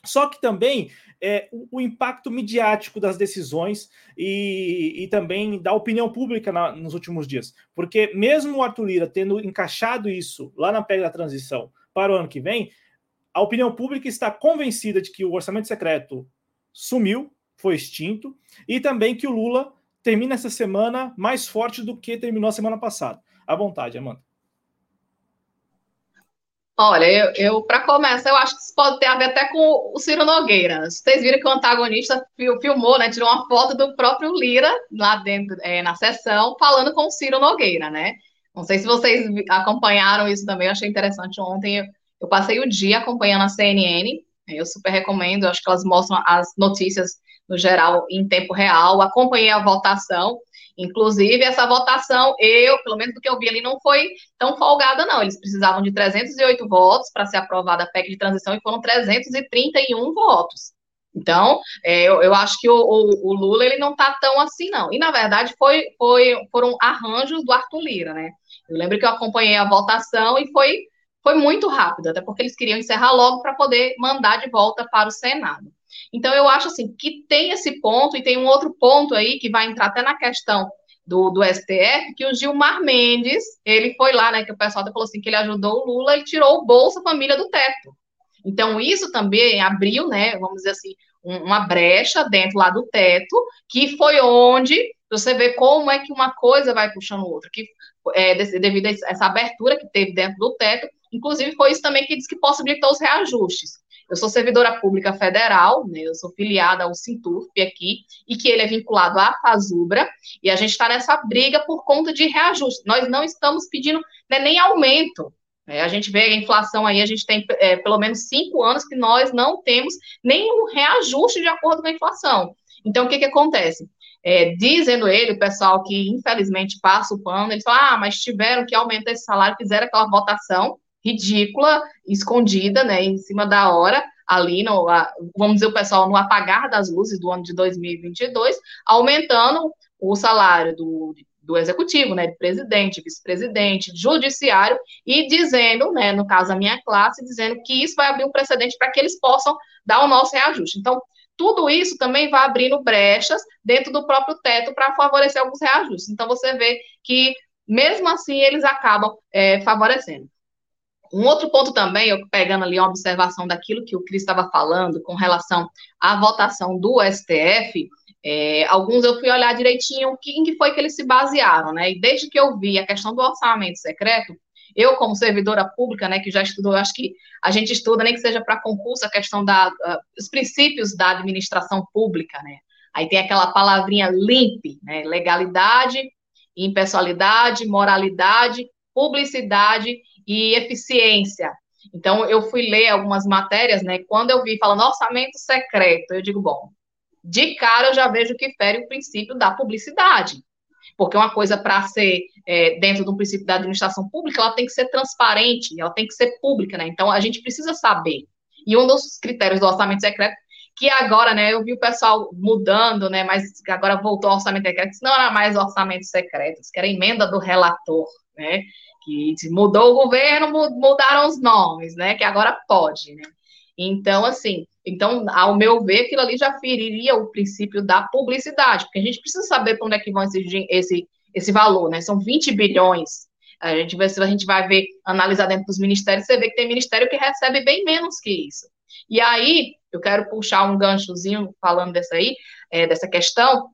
Só que também é, o, o, impacto midiático das decisões e, e também da opinião pública na, nos últimos dias. Porque mesmo o Arthur Lira tendo encaixado isso lá na PEC da transição para o ano que vem, a opinião pública está convencida de que o orçamento secreto sumiu, foi extinto, e também que o Lula termina essa semana mais forte do que terminou a semana passada. À vontade, Amanda. Olha, eu, eu para começar, eu acho que isso pode ter a ver até com o Ciro Nogueira. Vocês viram que o antagonista filmou, né? Tirou uma foto do próprio Lira lá dentro, é, na sessão, falando com o Ciro Nogueira, né? Não sei se vocês acompanharam isso também, eu achei interessante. Ontem eu, eu passei o dia acompanhando a CNN, eu super recomendo, acho que elas mostram as notícias no geral em tempo real, acompanhei a votação. Inclusive, essa votação, eu, pelo menos do que eu vi ali, não foi tão folgada, não. Eles precisavam de 308 votos para ser aprovada a PEC de transição e foram 331 votos. Então, é, eu, eu, acho que o, o, o, Lula ele não está tão assim, não. E, na verdade, foi, foi, foram arranjos do Arthur Lira, né? Eu lembro que eu acompanhei a votação e foi, foi muito rápido, até porque eles queriam encerrar logo para poder mandar de volta para o Senado. Então, eu acho assim que tem esse ponto, e tem um outro ponto aí que vai entrar até na questão do, do STF, que o Gilmar Mendes, ele foi lá, né, que o pessoal falou assim, que ele ajudou o Lula, ele tirou o Bolsa Família do teto. Então, isso também abriu, né, vamos dizer assim, um, uma brecha dentro lá do teto, que foi onde você vê como é que uma coisa vai puxando outra, que é, devido a essa abertura que teve dentro do teto, inclusive foi isso também que diz que possibilitou os reajustes. Eu sou servidora pública federal, né, eu sou filiada ao Sinturp aqui, e que ele é vinculado à Fazubra, e a gente está nessa briga por conta de reajuste. Nós não estamos pedindo né, nem aumento. É, a gente vê a inflação aí, a gente tem é, pelo menos cinco anos que nós não temos nenhum reajuste de acordo com a inflação. Então, o que, que acontece? É, dizendo ele, o pessoal que infelizmente passa o pano, eles falam, ah, mas tiveram que aumentar esse salário, fizeram aquela votação, ridícula, escondida, né, em cima da hora, ali, no, vamos dizer, o pessoal no apagar das luzes do ano de 2022, aumentando o salário do, do executivo, né, de presidente, vice-presidente, judiciário, e dizendo, né, no caso a minha classe, dizendo que isso vai abrir um precedente para que eles possam dar o nosso reajuste. Então, tudo isso também vai abrindo brechas dentro do próprio teto para favorecer alguns reajustes. Então, você vê que, mesmo assim, eles acabam é, favorecendo. Um outro ponto também, eu pegando ali uma observação daquilo que o Cris estava falando com relação à votação do STF, é, alguns eu fui olhar direitinho em que foi que eles se basearam, né? E desde que eu vi a questão do orçamento secreto, eu, como servidora pública, né, que já estudou, acho que a gente estuda, nem que seja para concurso, a questão da, uh, os princípios da administração pública, né? Aí tem aquela palavrinha LIMP, né? Legalidade, impessoalidade, moralidade, publicidade e eficiência. Então, eu fui ler algumas matérias, né? Quando eu vi falando orçamento secreto, eu digo, bom, de cara eu já vejo que fere o princípio da publicidade. Porque uma coisa, para ser é, dentro do princípio da administração pública, ela tem que ser transparente, ela tem que ser pública, né? Então, a gente precisa saber. E um dos critérios do orçamento secreto, que agora, né, eu vi o pessoal mudando, né, mas agora voltou ao orçamento secreto, não era mais orçamento secreto, que era emenda do relator, né? Que mudou o governo, mudaram os nomes, né? Que agora pode, né? Então, assim, então, ao meu ver, aquilo ali já feriria o princípio da publicidade, porque a gente precisa saber para onde é que vão esse, esse, esse valor, né? São 20 bilhões. A gente, vai, a gente vai ver, analisar dentro dos ministérios, você vê que tem ministério que recebe bem menos que isso. E aí, eu quero puxar um ganchozinho falando dessa aí, é, dessa questão,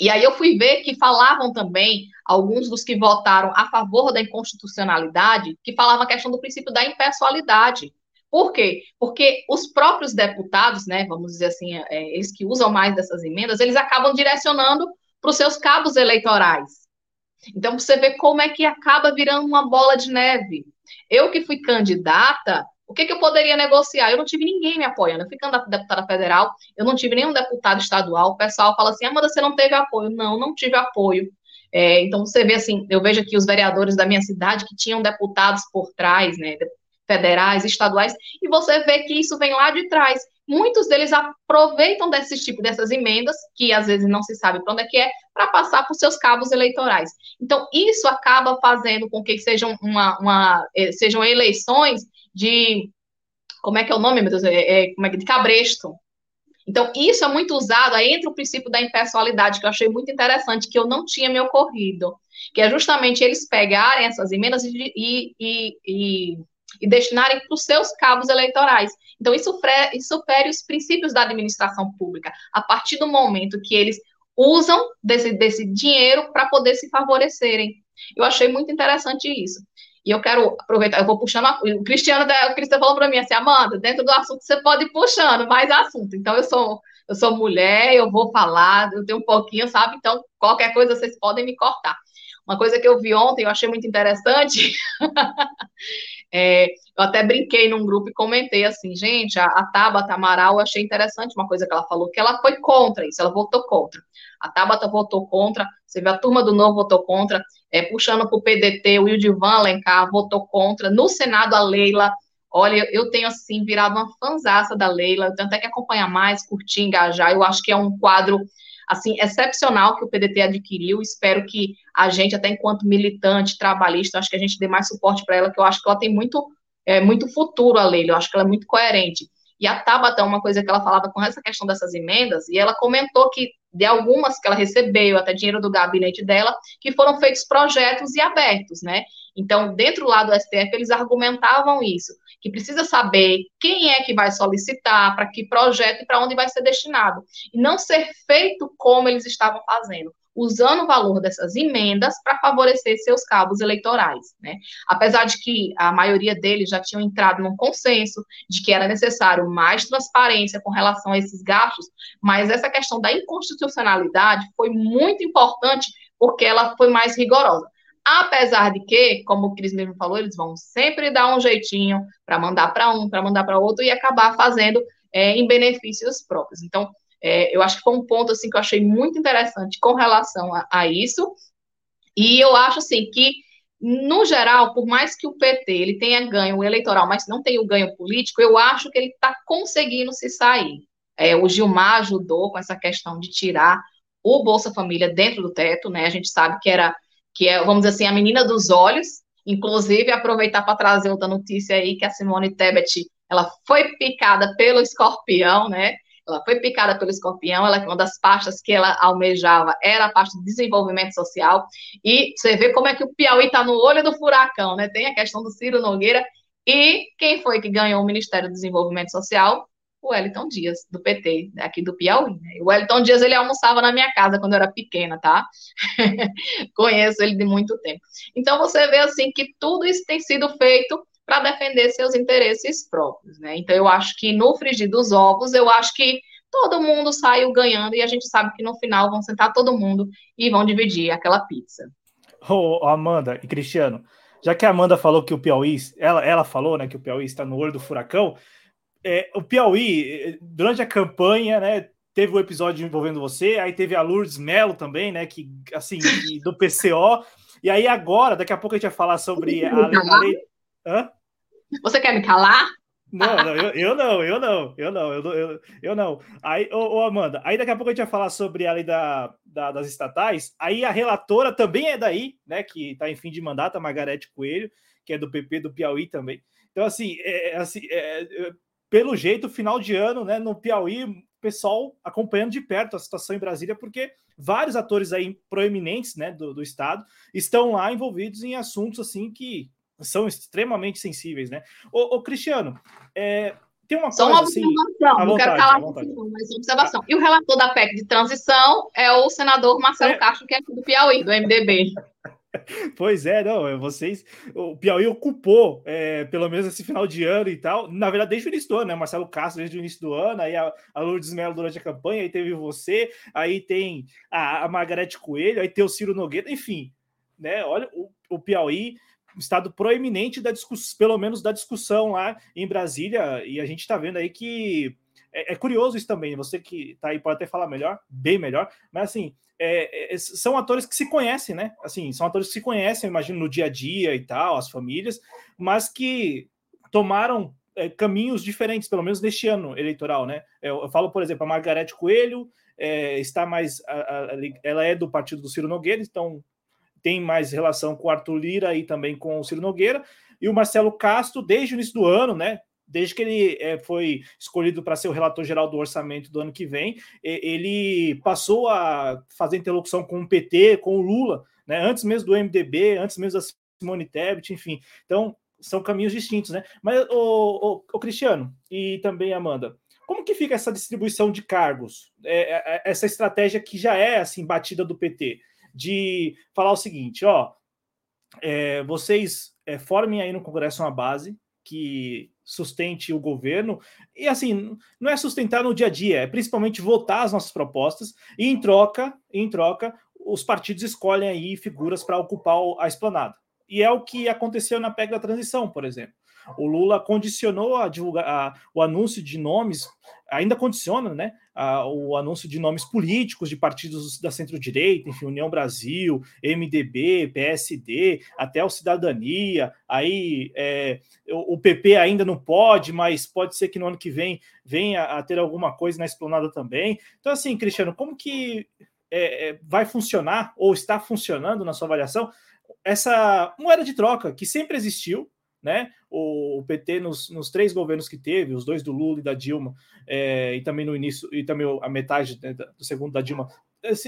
e aí eu fui ver que falavam também, alguns dos que votaram a favor da inconstitucionalidade, que falavam a questão do princípio da impessoalidade. Por quê? Porque os próprios deputados, né, vamos dizer assim, é, eles que usam mais dessas emendas, eles acabam direcionando para os seus cabos eleitorais. Então, você vê como é que acaba virando uma bola de neve. Eu que fui candidata, o que, que, eu poderia negociar? Eu não tive ninguém me apoiando. Eu fui deputada federal, eu não tive nenhum deputado estadual. O pessoal fala assim: Amanda, você não teve apoio. Não, não tive apoio. É, então, você vê assim: eu vejo aqui os vereadores da minha cidade que tinham deputados por trás, né, federais, estaduais, e você vê que isso vem lá de trás. Muitos deles aproveitam desse tipo dessas emendas, que às vezes não se sabe para onde é que é, para passar por seus cabos eleitorais. Então, isso acaba fazendo com que sejam, uma, uma, eh, sejam eleições de como é que é o nome, meu Deus, é, é, como é que, de cabresto. Então, isso é muito usado, aí entra o princípio da impessoalidade, que eu achei muito interessante, que eu não tinha me ocorrido, que é justamente eles pegarem essas emendas e, e, e, e destinarem para os seus cabos eleitorais. Então, isso, isso fere os princípios da administração pública, a partir do momento que eles usam desse, desse dinheiro para poder se favorecerem. Eu achei muito interessante isso. E eu quero aproveitar, eu vou puxando. A, o Cristiano, o Cristiano falou para mim assim, Amanda, dentro do assunto você pode ir puxando mais assunto. Então, eu sou, eu sou mulher, eu vou falar, eu tenho um pouquinho, sabe? Então, qualquer coisa vocês podem me cortar. Uma coisa que eu vi ontem, eu achei muito interessante. *laughs* é, eu até brinquei num grupo e comentei assim, gente, a, a Tabata Amaral, eu achei interessante uma coisa que ela falou, que ela foi contra isso, ela votou contra. A Tabata votou contra, você vê a turma do Novo votou contra, é, puxando para o PDT, o Ildivan Alencar votou contra, no Senado a Leila, olha, eu tenho assim virado uma fanzaça da Leila, eu tenho até que acompanhar mais, curtir, engajar, eu acho que é um quadro assim excepcional que o PDT adquiriu, espero que a gente, até enquanto militante, trabalhista, acho que a gente dê mais suporte para ela, que eu acho que ela tem muito, é, muito futuro, a Leila, eu acho que ela é muito coerente. E a Tabata, uma coisa que ela falava com essa questão dessas emendas, e ela comentou que de algumas que ela recebeu, até dinheiro do gabinete dela, que foram feitos projetos e abertos, né? Então, dentro lá do STF, eles argumentavam isso, que precisa saber quem é que vai solicitar, para que projeto e para onde vai ser destinado, e não ser feito como eles estavam fazendo usando o valor dessas emendas para favorecer seus cabos eleitorais, né? Apesar de que a maioria deles já tinham entrado num consenso de que era necessário mais transparência com relação a esses gastos, mas essa questão da inconstitucionalidade foi muito importante porque ela foi mais rigorosa. Apesar de que, como o Cris mesmo falou, eles vão sempre dar um jeitinho para mandar para um, para mandar para outro e acabar fazendo é, em benefícios próprios. Então, é, eu acho que foi um ponto assim que eu achei muito interessante com relação a, a isso. E eu acho assim que no geral, por mais que o PT ele tenha ganho eleitoral, mas não tenha o ganho político, eu acho que ele está conseguindo se sair. É, o Gilmar ajudou com essa questão de tirar o Bolsa Família dentro do teto, né? A gente sabe que era que é, vamos dizer assim, a menina dos olhos. Inclusive, aproveitar para trazer outra notícia aí que a Simone Tebet ela foi picada pelo escorpião, né? Ela foi picada pelo escorpião, ela, uma das pastas que ela almejava era a pasta de desenvolvimento social, e você vê como é que o Piauí está no olho do furacão, né? Tem a questão do Ciro Nogueira, e quem foi que ganhou o Ministério do Desenvolvimento Social? O Wellington Dias, do PT, aqui do Piauí. Né? O Wellington Dias, ele almoçava na minha casa quando eu era pequena, tá? *laughs* Conheço ele de muito tempo. Então, você vê, assim, que tudo isso tem sido feito para defender seus interesses próprios, né? Então eu acho que no frigir dos ovos, eu acho que todo mundo saiu ganhando e a gente sabe que no final vão sentar todo mundo e vão dividir aquela pizza. Ô, oh, Amanda e Cristiano, já que a Amanda falou que o Piauí, ela, ela falou, né, que o Piauí está no olho do furacão, é, o Piauí, durante a campanha, né, teve o um episódio envolvendo você, aí teve a Lourdes Melo também, né, que, assim, *laughs* do PCO, e aí agora, daqui a pouco a gente vai falar sobre a, a lei... Hã? Você quer me calar? Não, não eu, eu, não, eu não, eu não, eu, eu, eu não. Aí, ô, ô, Amanda, aí daqui a pouco a gente vai falar sobre a lei da, da, das estatais. Aí a relatora também é daí, né? Que está em fim de mandato, a Margarete Coelho, que é do PP do Piauí também. Então, assim, é, é assim é, é, pelo jeito, final de ano, né? No Piauí, pessoal acompanhando de perto a situação em Brasília, porque vários atores aí proeminentes, né, do, do estado estão lá envolvidos em assuntos assim que são extremamente sensíveis, né? Ô, ô Cristiano, é, tem uma Só coisa uma assim, observação, não quero falar assim, mas uma observação. E o relator da PEC de transição é o senador Marcelo é. Castro, que é do Piauí, do MDB. *laughs* Pois é, não, é, vocês. O Piauí ocupou, é, pelo menos esse final de ano e tal. Na verdade, desde o início do ano, né? Marcelo Castro, desde o início do ano, aí a, a Lourdes Mello durante a campanha, aí teve você, aí tem a, a Margarete Coelho, aí tem o Ciro Nogueira, enfim, né? Olha, o, o Piauí estado proeminente da discussão, pelo menos da discussão lá em Brasília, e a gente está vendo aí que é, é, curioso isso também. Você que está aí pode até falar melhor, bem melhor, mas assim. É, é, são atores que se conhecem, né? Assim, são atores que se conhecem, imagino, no dia a dia e tal, as famílias, mas que tomaram é, caminhos diferentes, pelo menos neste ano eleitoral, né? Eu, eu falo, por exemplo, a Margarete Coelho é, está mais. A, a, ela é do partido do Ciro Nogueira, então tem mais relação com o Arthur Lira e também com o Ciro Nogueira. E o Marcelo Castro, desde o início do ano, né? Desde que ele é, foi escolhido para ser o relator geral do orçamento do ano que vem, ele passou a fazer interlocução com o PT, com o Lula, né, antes mesmo do MDB, antes mesmo da Simone Tebet, enfim. Então, são caminhos distintos, né? Mas, o, o, Cristiano e também Amanda, como que fica essa distribuição de cargos? É, é, é, essa estratégia que já é assim batida do PT, de falar o seguinte: ó, é, vocês é, formem aí no Congresso uma base que sustente o governo e assim não é sustentar no dia a dia, é principalmente votar as nossas propostas e em troca, em troca, os partidos escolhem aí figuras para ocupar a esplanada. E é o que aconteceu na PEC da transição, por exemplo. O Lula condicionou a divulgar a, o anúncio de nomes, ainda condiciona, né? O anúncio de nomes políticos de partidos da centro-direita, enfim, União Brasil, MDB, PSD, até o Cidadania. Aí é, o, o, PP ainda não pode, mas pode ser que no ano que vem venha a ter alguma coisa na esplanada também. Então, assim, Cristiano, como que é, é, vai funcionar ou está funcionando na sua avaliação? essa moeda de troca que sempre existiu, né? O, PT nos, nos, três governos que teve, os dois do Lula e da Dilma, é, e também no início, e também a metade né, do segundo da Dilma,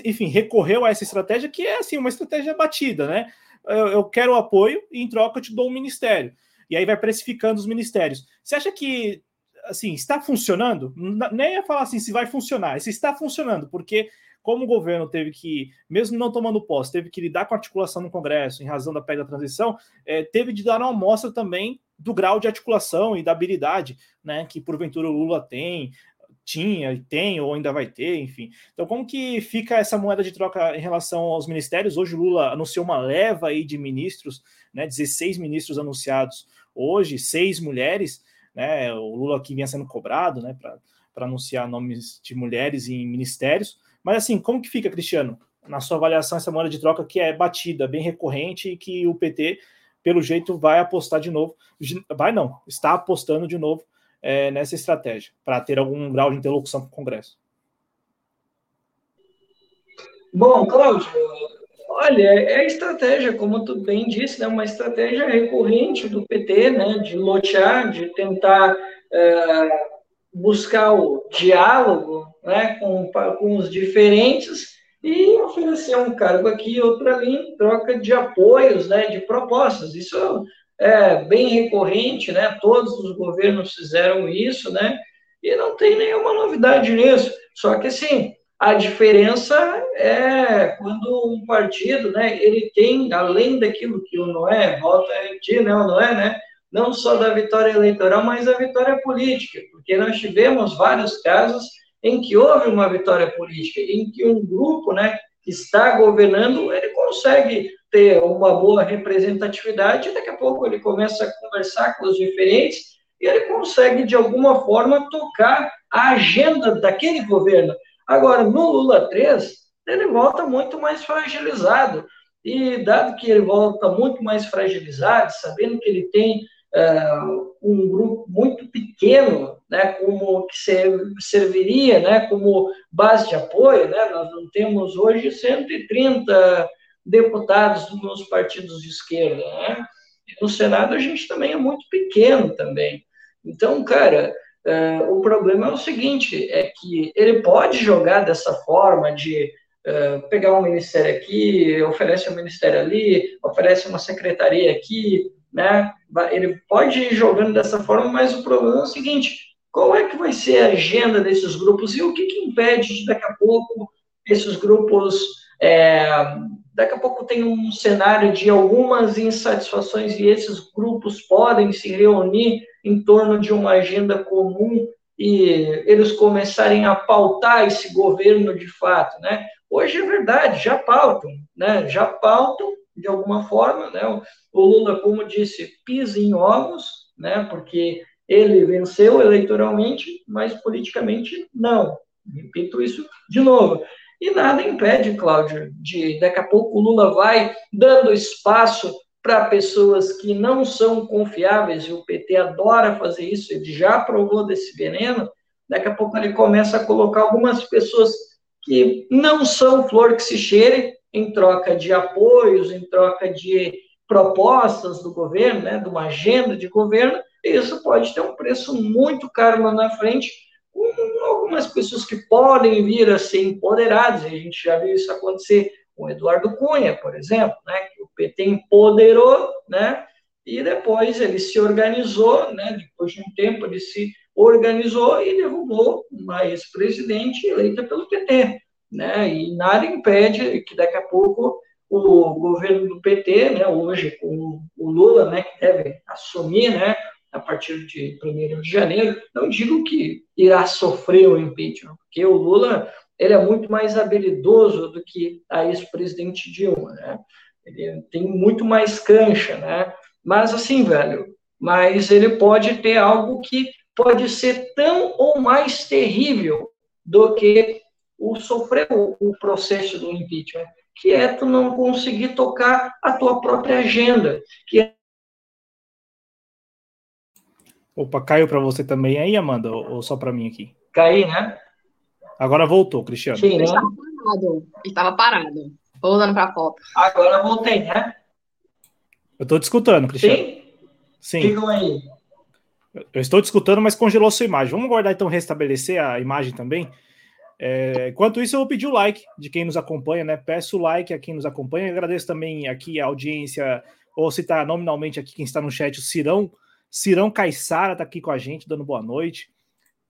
enfim, recorreu a essa estratégia que é assim uma estratégia batida, né? Eu, eu quero apoio e em troca eu te dou um ministério. E aí vai precificando os ministérios. Você acha que assim está funcionando? Nem ia falar assim se vai funcionar, se está funcionando, porque como o governo teve que, mesmo não tomando posse, teve que lidar com articulação no Congresso, em razão da PEC da transição, é, teve de dar uma amostra também do grau de articulação e da habilidade né, que porventura o Lula tem, tinha, tem ou ainda vai ter, enfim. Então, como que fica essa moeda de troca em relação aos ministérios? Hoje o Lula anunciou uma leva aí de ministros, né, 16 ministros anunciados hoje, seis mulheres, né, o Lula aqui vinha sendo cobrado, né, para anunciar nomes de mulheres em ministérios. Mas assim, como que fica, Cristiano, na sua avaliação, essa moeda de troca que é batida, bem recorrente e que o PT, pelo jeito, vai apostar de novo? Vai não, está apostando de novo é, nessa estratégia para ter algum grau de interlocução com o Congresso. Bom, Cláudio, olha, é a estratégia, como tu bem disse, né, uma estratégia recorrente do PT, né, de lotear, de tentar é, buscar o diálogo né, com, com os diferentes e oferecer um cargo aqui e outro ali em troca de apoios, né, de propostas. Isso é bem recorrente, né? Todos os governos fizeram isso, né? E não tem nenhuma novidade nisso. Só que assim, a diferença é quando um partido, né, ele tem, além daquilo que o Noé, volta a repetir, né, o Noé, né, não só da vitória eleitoral, mas da vitória política, porque nós tivemos vários casos em que houve uma vitória política, em que um grupo, né, que está governando, ele consegue ter uma boa representatividade, e daqui a pouco ele começa a conversar com os diferentes, e ele consegue, de alguma forma, tocar a agenda daquele governo. Agora, no Lula 3, ele volta muito mais fragilizado, e dado que ele volta muito mais fragilizado, sabendo que ele tem uh, um grupo muito pequeno, né, como que serviria, né, como base de apoio, né, nós não temos hoje 130 deputados nos partidos de esquerda, né, no Senado a gente também é muito pequeno também. Então, cara, uh, o problema é o seguinte, é que ele pode jogar dessa forma de Uh, pegar um ministério aqui, oferece um ministério ali, oferece uma secretaria aqui, né? Ele pode ir jogando dessa forma, mas o problema é o seguinte: qual é que vai ser a agenda desses grupos e o que, que impede de daqui a pouco esses grupos é, daqui a pouco tem um cenário de algumas insatisfações e esses grupos podem se reunir em torno de uma agenda comum e eles começarem a pautar esse governo de fato, né? Hoje é verdade, já pautam, né? Já pautam de alguma forma, né? O Lula, como disse, pisa em ovos, né? Porque ele venceu eleitoralmente, mas politicamente não. Repito isso de novo. E nada impede, Cláudio, de daqui a pouco o Lula vai dando espaço para pessoas que não são confiáveis, e o PT adora fazer isso, ele já provou desse veneno. Daqui a pouco ele começa a colocar algumas pessoas que não são flor que se cheire, em troca de apoios, em troca de propostas do governo, né, de uma agenda de governo, isso pode ter um preço muito caro lá na frente, com algumas pessoas que podem vir a ser empoderadas, e a gente já viu isso acontecer com Eduardo Cunha, por exemplo, né, que o PT empoderou, né, e depois ele se organizou, né, depois de um tempo ele se organizou e derrubou uma ex-presidente eleita pelo PT, né, e nada impede que daqui a pouco o governo do PT, né, hoje com o Lula, né, que deve assumir, né, a partir de 1 de janeiro, não digo que irá sofrer o impeachment, porque o Lula ele é muito mais habilidoso do que a ex-presidente Dilma, né? Ele tem muito mais cancha, né? Mas assim, velho, mas ele pode ter algo que pode ser tão ou mais terrível do que o sofrer o processo do impeachment, que é tu não conseguir tocar a tua própria agenda, que é Opa, caiu para você também aí, Amanda, ou só para mim aqui? Caiu, né? Agora voltou, Cristiano. Sim, né? Ele estava parado. Ele estava parado. Voltando para a foto. Agora voltei, né? Eu estou te escutando, Cristiano. Sim? Sim. Digam aí. Eu estou te escutando, mas congelou sua imagem. Vamos guardar então restabelecer a imagem também. É, enquanto isso, eu vou pedir o like de quem nos acompanha, né? Peço o like a quem nos acompanha. Agradeço também aqui a audiência, ou citar nominalmente aqui quem está no chat, o Cirão. Cirão Caissara está aqui com a gente, dando boa noite.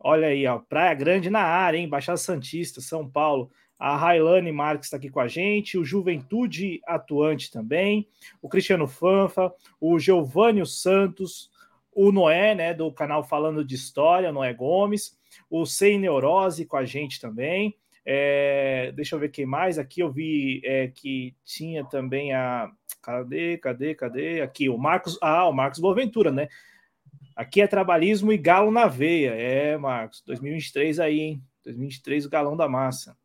Olha aí, ó, Praia Grande na área, hein? Baixada Santista, São Paulo. A Railane Marques está aqui com a gente, o Juventude Atuante também, o Cristiano Fanfa, o Giovanni Santos, o Noé, né, do canal Falando de História, Noé Gomes, o Sem Neurose com a gente também. É, deixa eu ver quem mais. Aqui eu vi é, que tinha também a. Cadê, cadê, cadê? Aqui, o Marcos. Ah, o Marcos Boaventura, né? Aqui é trabalhismo e galo na veia. É, Marcos, 2023 aí, hein? 2023, o galão da massa.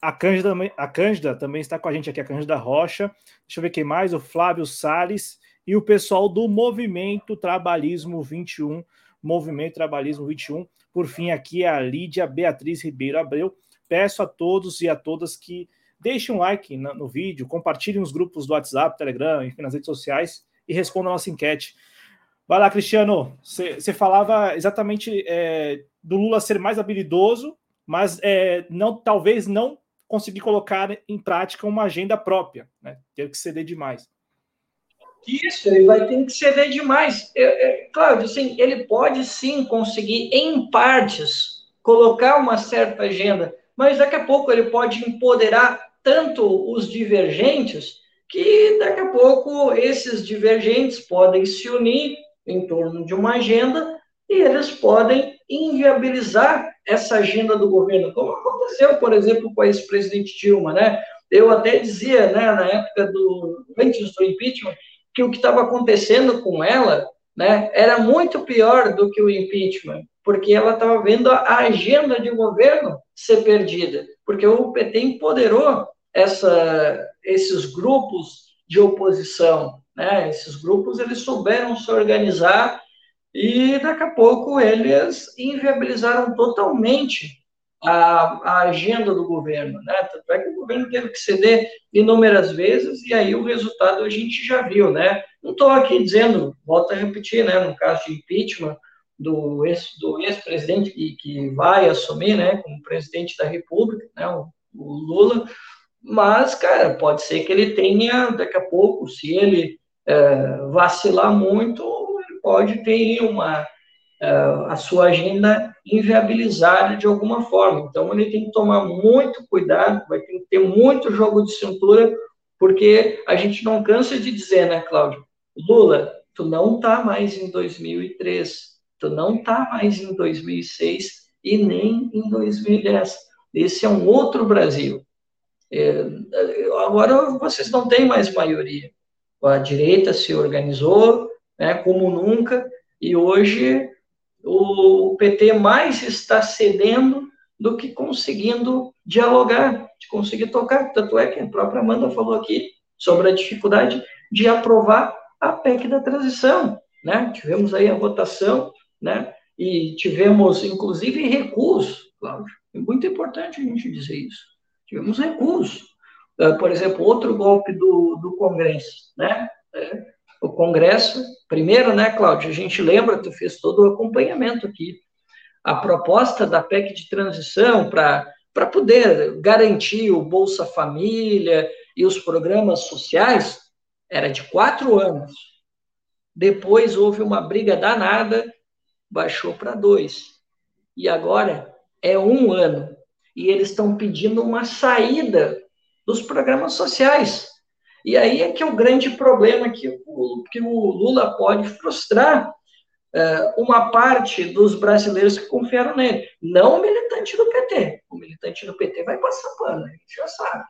A Cândida, a Cândida também está com a gente aqui, a Cândida Rocha. Deixa eu ver quem mais, o Flávio Sales e o pessoal do Movimento Trabalhismo 21. Movimento Trabalhismo 21. Por fim, aqui é a Lídia Beatriz Ribeiro Abreu. Peço a todos e a todas que deixem um like no, vídeo, compartilhem os grupos do WhatsApp, Telegram, enfim, nas redes sociais e respondam a nossa enquete. Vai lá, Cristiano. Você falava exatamente é, do Lula ser mais habilidoso, mas é, não, talvez não conseguir colocar em prática uma agenda própria, né? Ter que ceder demais. Isso, ele vai ter que ceder demais. É, é, claro, assim, ele pode sim conseguir, em partes, colocar uma certa agenda, mas daqui a pouco ele pode empoderar tanto os divergentes que daqui a pouco esses divergentes podem se unir em torno de uma agenda e eles podem inviabilizar essa agenda do governo, como aconteceu, por exemplo, com a ex-presidente Dilma, né? Eu até dizia, né, na época do antes do impeachment, que o que estava acontecendo com ela, né, era muito pior do que o impeachment, porque ela estava vendo a agenda de governo ser perdida, porque o PT empoderou essa, esses grupos de oposição, né? Esses grupos eles souberam se organizar e daqui a pouco eles inviabilizaram totalmente a, a, agenda do governo, né? Tanto é que o governo teve que ceder inúmeras vezes e aí o resultado a gente já viu, né? Não estou aqui dizendo, volto a repetir, né? No caso de impeachment do ex, do ex-presidente que, que vai assumir, né? Como presidente da República, né? O, o Lula, mas cara, pode ser que ele tenha daqui a pouco, se ele é, vacilar muito, ele pode ter uma é, a sua agenda inviabilizada de alguma forma. Então ele tem que tomar muito cuidado, vai ter que ter muito jogo de cintura, porque a gente não cansa de dizer, né, Cláudio? Lula, tu não tá mais em 2003, tu não tá mais em 2006 e nem em 2010. Esse é um outro Brasil. É, agora vocês não têm mais maioria a direita se organizou, né, como nunca, e hoje o PT mais está cedendo do que conseguindo dialogar, de conseguir tocar. Tanto é que a própria Amanda falou aqui sobre a dificuldade de aprovar a PEC da transição. Né? Tivemos aí a votação, né? e tivemos, inclusive, recurso, Cláudio. É muito importante a gente dizer isso. Tivemos recurso. Ah, por exemplo, outro golpe do, do Congresso, né? O Congresso. Primeiro, né, Cláudio, a gente lembra, tu fez todo o acompanhamento aqui. A proposta da PEC de transição para poder garantir o Bolsa Família e os programas sociais era de quatro anos. Depois houve uma briga danada, baixou para dois. E agora é um ano. E eles estão pedindo uma saída dos programas sociais. E aí é que é o grande problema o, que o Lula pode frustrar uh, uma parte dos brasileiros que confiaram nele. Não o militante do PT. O militante do PT vai passar pano, a gente já sabe.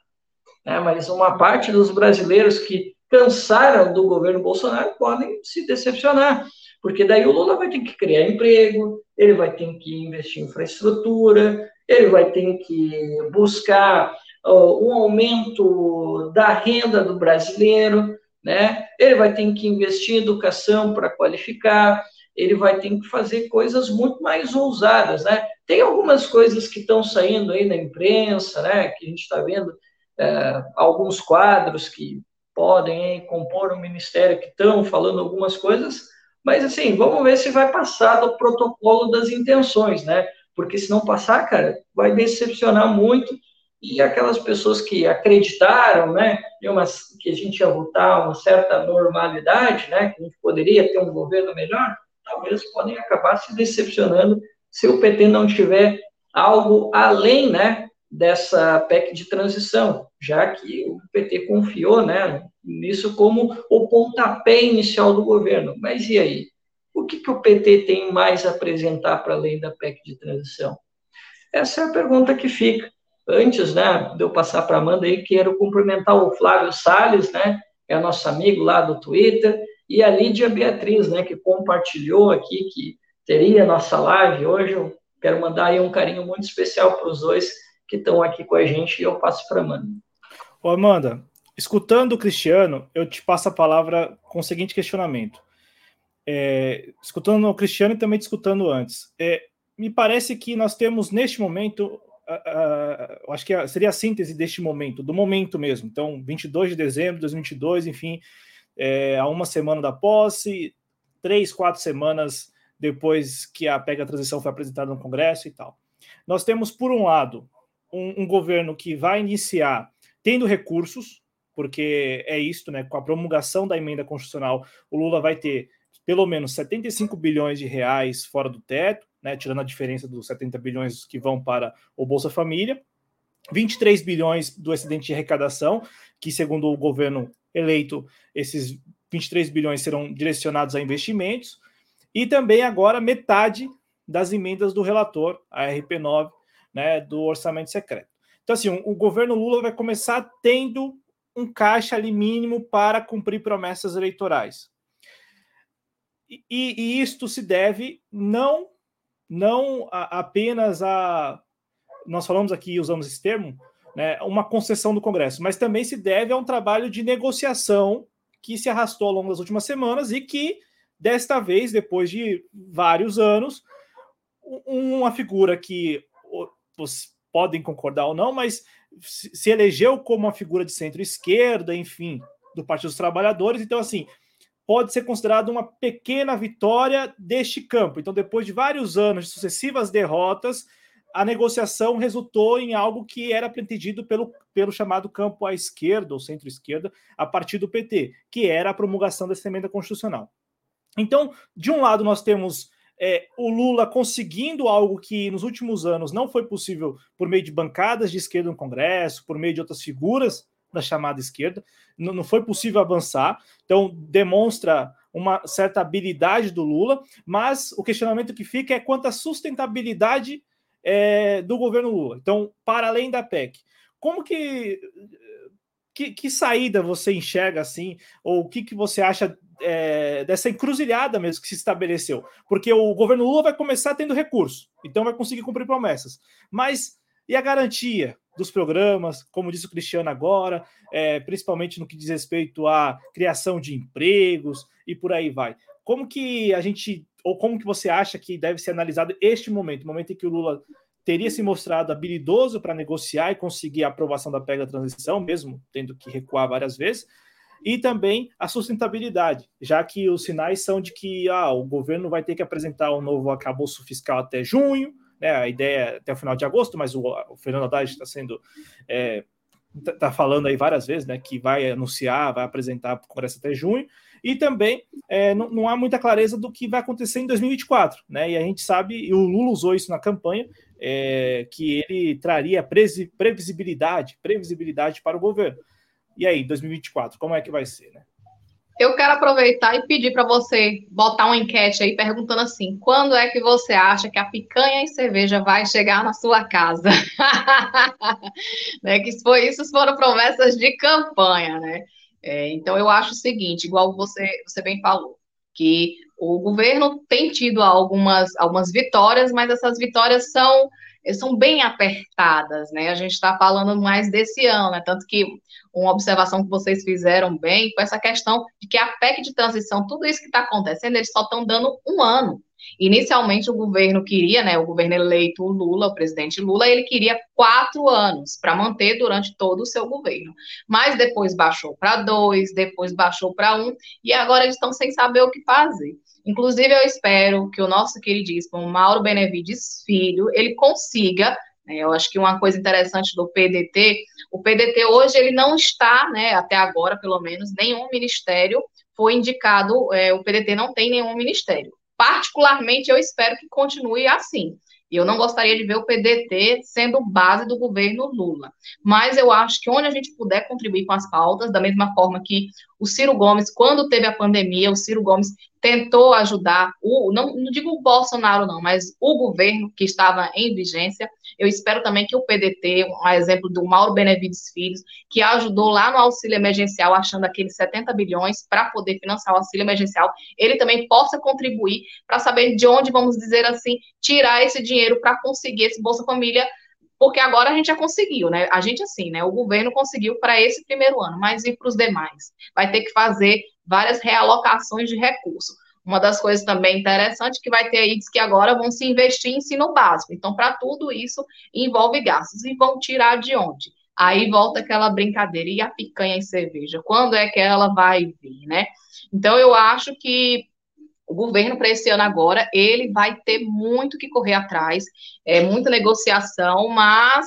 Né? Mas uma parte dos brasileiros que cansaram do governo Bolsonaro podem se decepcionar. Porque daí o Lula vai ter que criar emprego, ele vai ter que investir em infraestrutura, ele vai ter que buscar um aumento da renda do brasileiro, né? Ele vai ter que investir em educação para qualificar, ele vai ter que fazer coisas muito mais ousadas, né? Tem algumas coisas que estão saindo aí na imprensa, né? Que a gente está vendo é, alguns quadros que podem hein, compor o ministério que estão falando algumas coisas, mas assim, vamos ver se vai passar do protocolo das intenções, né? Porque se não passar, cara, vai decepcionar muito e aquelas pessoas que acreditaram, né, uma, que a gente ia voltar a uma certa normalidade, né, que a gente poderia ter um governo melhor, talvez podem acabar se decepcionando se o PT não tiver algo além, né, dessa PEC de transição, já que o PT confiou, né, nisso como o pontapé inicial do governo. Mas e aí? O que, que o PT tem mais a apresentar para além da PEC de transição? Essa é a pergunta que fica antes, né, de eu passar para a Amanda aí, quero cumprimentar o Flávio Salles, né, é nosso amigo lá do Twitter, e a Lídia Beatriz, né, que compartilhou aqui que teria nossa live hoje. Eu quero mandar aí um carinho muito especial para os dois que estão aqui com a gente e eu passo para a Amanda. Ô Amanda, escutando o Cristiano, eu te passo a palavra com o seguinte questionamento. É, escutando o Cristiano e também te escutando antes. É, me parece que nós temos neste momento uh, acho que seria a síntese deste momento, do momento mesmo. Então, 22 de dezembro de 2022, enfim, é, uma semana da posse, três, quatro semanas depois que a PEC da transição foi apresentada no Congresso e tal. Nós temos, por um lado, um, um governo que vai iniciar tendo recursos, porque é isto, né? Com a promulgação da emenda constitucional, o Lula vai ter pelo menos 75 bilhões de reais fora do teto, né, tirando a diferença dos 70 bilhões que vão para o Bolsa Família, 23 bilhões do excedente de arrecadação, que segundo o governo eleito, esses 23 bilhões serão direcionados a investimentos, e também agora metade das emendas do relator, a RP9, né, do orçamento secreto. Então, assim, o governo Lula vai começar tendo um caixa ali mínimo para cumprir promessas eleitorais. E, e isto se deve não não a, apenas a. Nós falamos aqui, usamos esse termo, né, uma concessão do Congresso, mas também se deve a um trabalho de negociação que se arrastou ao longo das últimas semanas e que, desta vez, depois de vários anos, uma figura que vocês podem concordar ou não, mas se elegeu como uma figura de centro-esquerda, enfim, do Partido dos Trabalhadores. Então, assim, pode ser considerado uma pequena vitória deste campo. Então, depois de vários anos de sucessivas derrotas, a negociação resultou em algo que era pretendido pelo, pelo chamado campo à esquerda ou centro-esquerda, a partir do PT, que era a promulgação dessa emenda constitucional. Então, de um lado, nós temos é, o Lula conseguindo algo que nos últimos anos não foi possível por meio de bancadas de esquerda no Congresso, por meio de outras figuras da chamada esquerda, não, não foi possível avançar, então demonstra uma certa habilidade do Lula, mas o questionamento que fica é quanto à sustentabilidade é, do governo Lula. Então, para além da PEC, como que, que, que saída você enxerga assim, ou o que, que você acha é, dessa encruzilhada mesmo que se estabeleceu? Porque o governo Lula vai começar tendo recurso, então vai conseguir cumprir promessas, mas e a garantia dos programas, como disse o Cristiano agora, é, principalmente no que diz respeito à criação de empregos e por aí vai. Como que a gente, ou como que você acha que deve ser analisado este momento, o momento em que o Lula teria se mostrado habilidoso para negociar e conseguir a aprovação da PEC da transição, mesmo tendo que recuar várias vezes, e também a sustentabilidade, já que os sinais são de que ah, o governo vai ter que apresentar um novo acabouço fiscal até junho, né, a ideia é até o final de agosto, mas o, o Fernando Haddad está sendo é, tá, tá falando aí várias vezes, né, que vai anunciar, vai apresentar para o Congresso até junho, e também é, não, não, há muita clareza do que vai acontecer em 2024, né, e a gente sabe, e o Lula usou isso na campanha, é, que ele traria previsibilidade, previsibilidade para o governo. E aí, 2024, como é que vai ser, né? Eu quero aproveitar e pedir para você botar uma enquete aí perguntando assim: quando é que você acha que a picanha e cerveja vai chegar na sua casa? *laughs* né, que foi, isso foram promessas de campanha, né? É, então eu acho o seguinte, igual você, você bem falou, que o governo tem tido algumas, algumas vitórias, mas essas vitórias são são bem apertadas, né? A gente está falando mais desse ano, né? Tanto que uma observação que vocês fizeram bem foi essa questão de que a PEC de transição, tudo isso que está acontecendo, eles só estão dando um ano. Inicialmente, o governo queria, né? O governo eleito, o Lula, o presidente Lula, ele queria quatro anos para manter durante todo o seu governo. Mas depois baixou para dois, depois baixou para um, e agora eles estão sem saber o que fazer. Inclusive, eu espero que o nosso queridíssimo Mauro Benevides Filho, ele consiga, eu acho que uma coisa interessante do PDT, o PDT hoje ele não está, né, até agora pelo menos, nenhum ministério foi indicado, é, o PDT não tem nenhum ministério. Particularmente, eu espero que continue assim. E eu não gostaria de ver o PDT sendo base do governo Lula. Mas eu acho que onde a gente puder contribuir com as pautas, da mesma forma que o Ciro Gomes, quando teve a pandemia, o Ciro Gomes tentou ajudar, o, não, não digo o Bolsonaro não, mas o governo que estava em vigência. Eu espero também que o PDT, um exemplo do Mauro Benevides Filhos, que ajudou lá no auxílio emergencial, achando aqueles 70 bilhões para poder financiar o auxílio emergencial, ele também possa contribuir para saber de onde, vamos dizer assim, tirar esse dinheiro para conseguir esse Bolsa Família porque agora a gente já conseguiu, né? A gente, assim, né? O governo conseguiu para esse primeiro ano, mas e para os demais? Vai ter que fazer várias realocações de recursos. Uma das coisas também interessantes que vai ter aí, diz que agora vão se investir em ensino básico. Então, para tudo isso, envolve gastos. E vão tirar de onde? Aí volta aquela brincadeira. E a picanha e cerveja? Quando é que ela vai vir, né? Então, eu acho que o governo para esse ano agora, ele vai ter muito que correr atrás, é muita negociação, mas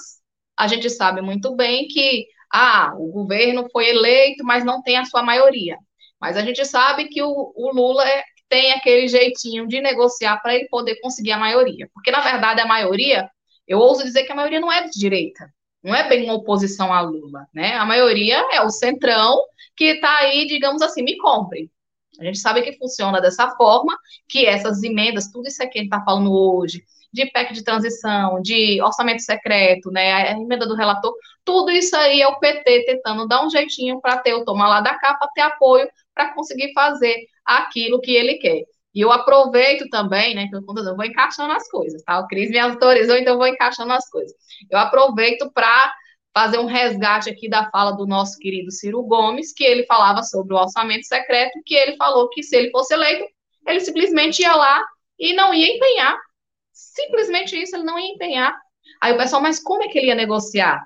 a gente sabe muito bem que ah, o governo foi eleito, mas não tem a sua maioria. Mas a gente sabe que o, o Lula é, tem aquele jeitinho de negociar para ele poder conseguir a maioria. Porque, na verdade, a maioria, eu ouso dizer que a maioria não é de direita, não é bem uma oposição a Lula, né? A maioria é o centrão que está aí, digamos assim, me compre. A gente sabe que funciona dessa forma, que essas emendas, tudo isso aqui que a gente está falando hoje, de PEC de transição, de orçamento secreto, né, a emenda do relator, tudo isso aí é o PT tentando dar um jeitinho para ter o tomar lá da capa, ter apoio para conseguir fazer aquilo que ele quer. E eu aproveito também, né, que eu vou encaixando as coisas, tá? O Cris me autorizou, então eu vou encaixando as coisas. Eu aproveito para fazer um resgate aqui da fala do nosso querido Ciro Gomes, que ele falava sobre o orçamento secreto, que ele falou que se ele fosse eleito, ele simplesmente ia lá e não ia empenhar. Simplesmente isso, ele não ia empenhar. Aí o pessoal, mas como é que ele ia negociar?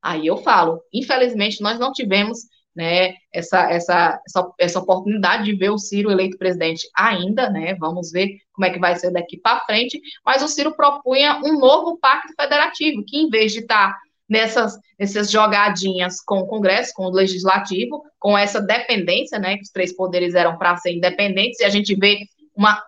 Aí eu falo, infelizmente nós não tivemos né, essa, essa, essa, essa oportunidade de ver o Ciro eleito presidente ainda, né, vamos ver como é que vai ser daqui para frente, mas o Ciro propunha um novo pacto federativo, que em vez de estar tá nessas, nessas jogadinhas com o Congresso, com o Legislativo, com essa dependência, né, que os três poderes eram para ser independentes, e a gente vê uma,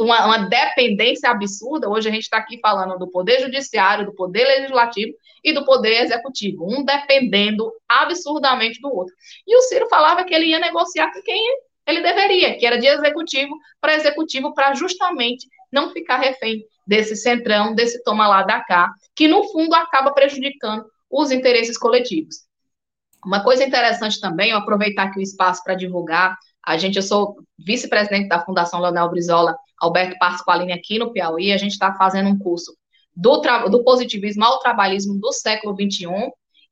uma, uma dependência absurda. Hoje a gente está aqui falando do Poder Judiciário, do Poder Legislativo e do Poder Executivo, um dependendo absurdamente do outro. E o Ciro falava que ele ia negociar com quem ele deveria, que era de executivo para executivo, para justamente não ficar refém desse centrão, desse toma lá da cá, que no fundo acaba prejudicando os interesses coletivos. Uma coisa interessante também, eu aproveitar aqui o espaço para divulgar, a gente, eu sou vice-presidente da Fundação Leonel Brizola, Alberto Pasqualini aqui no Piauí, a gente está fazendo um curso do, do positivismo ao trabalhismo do século XXI,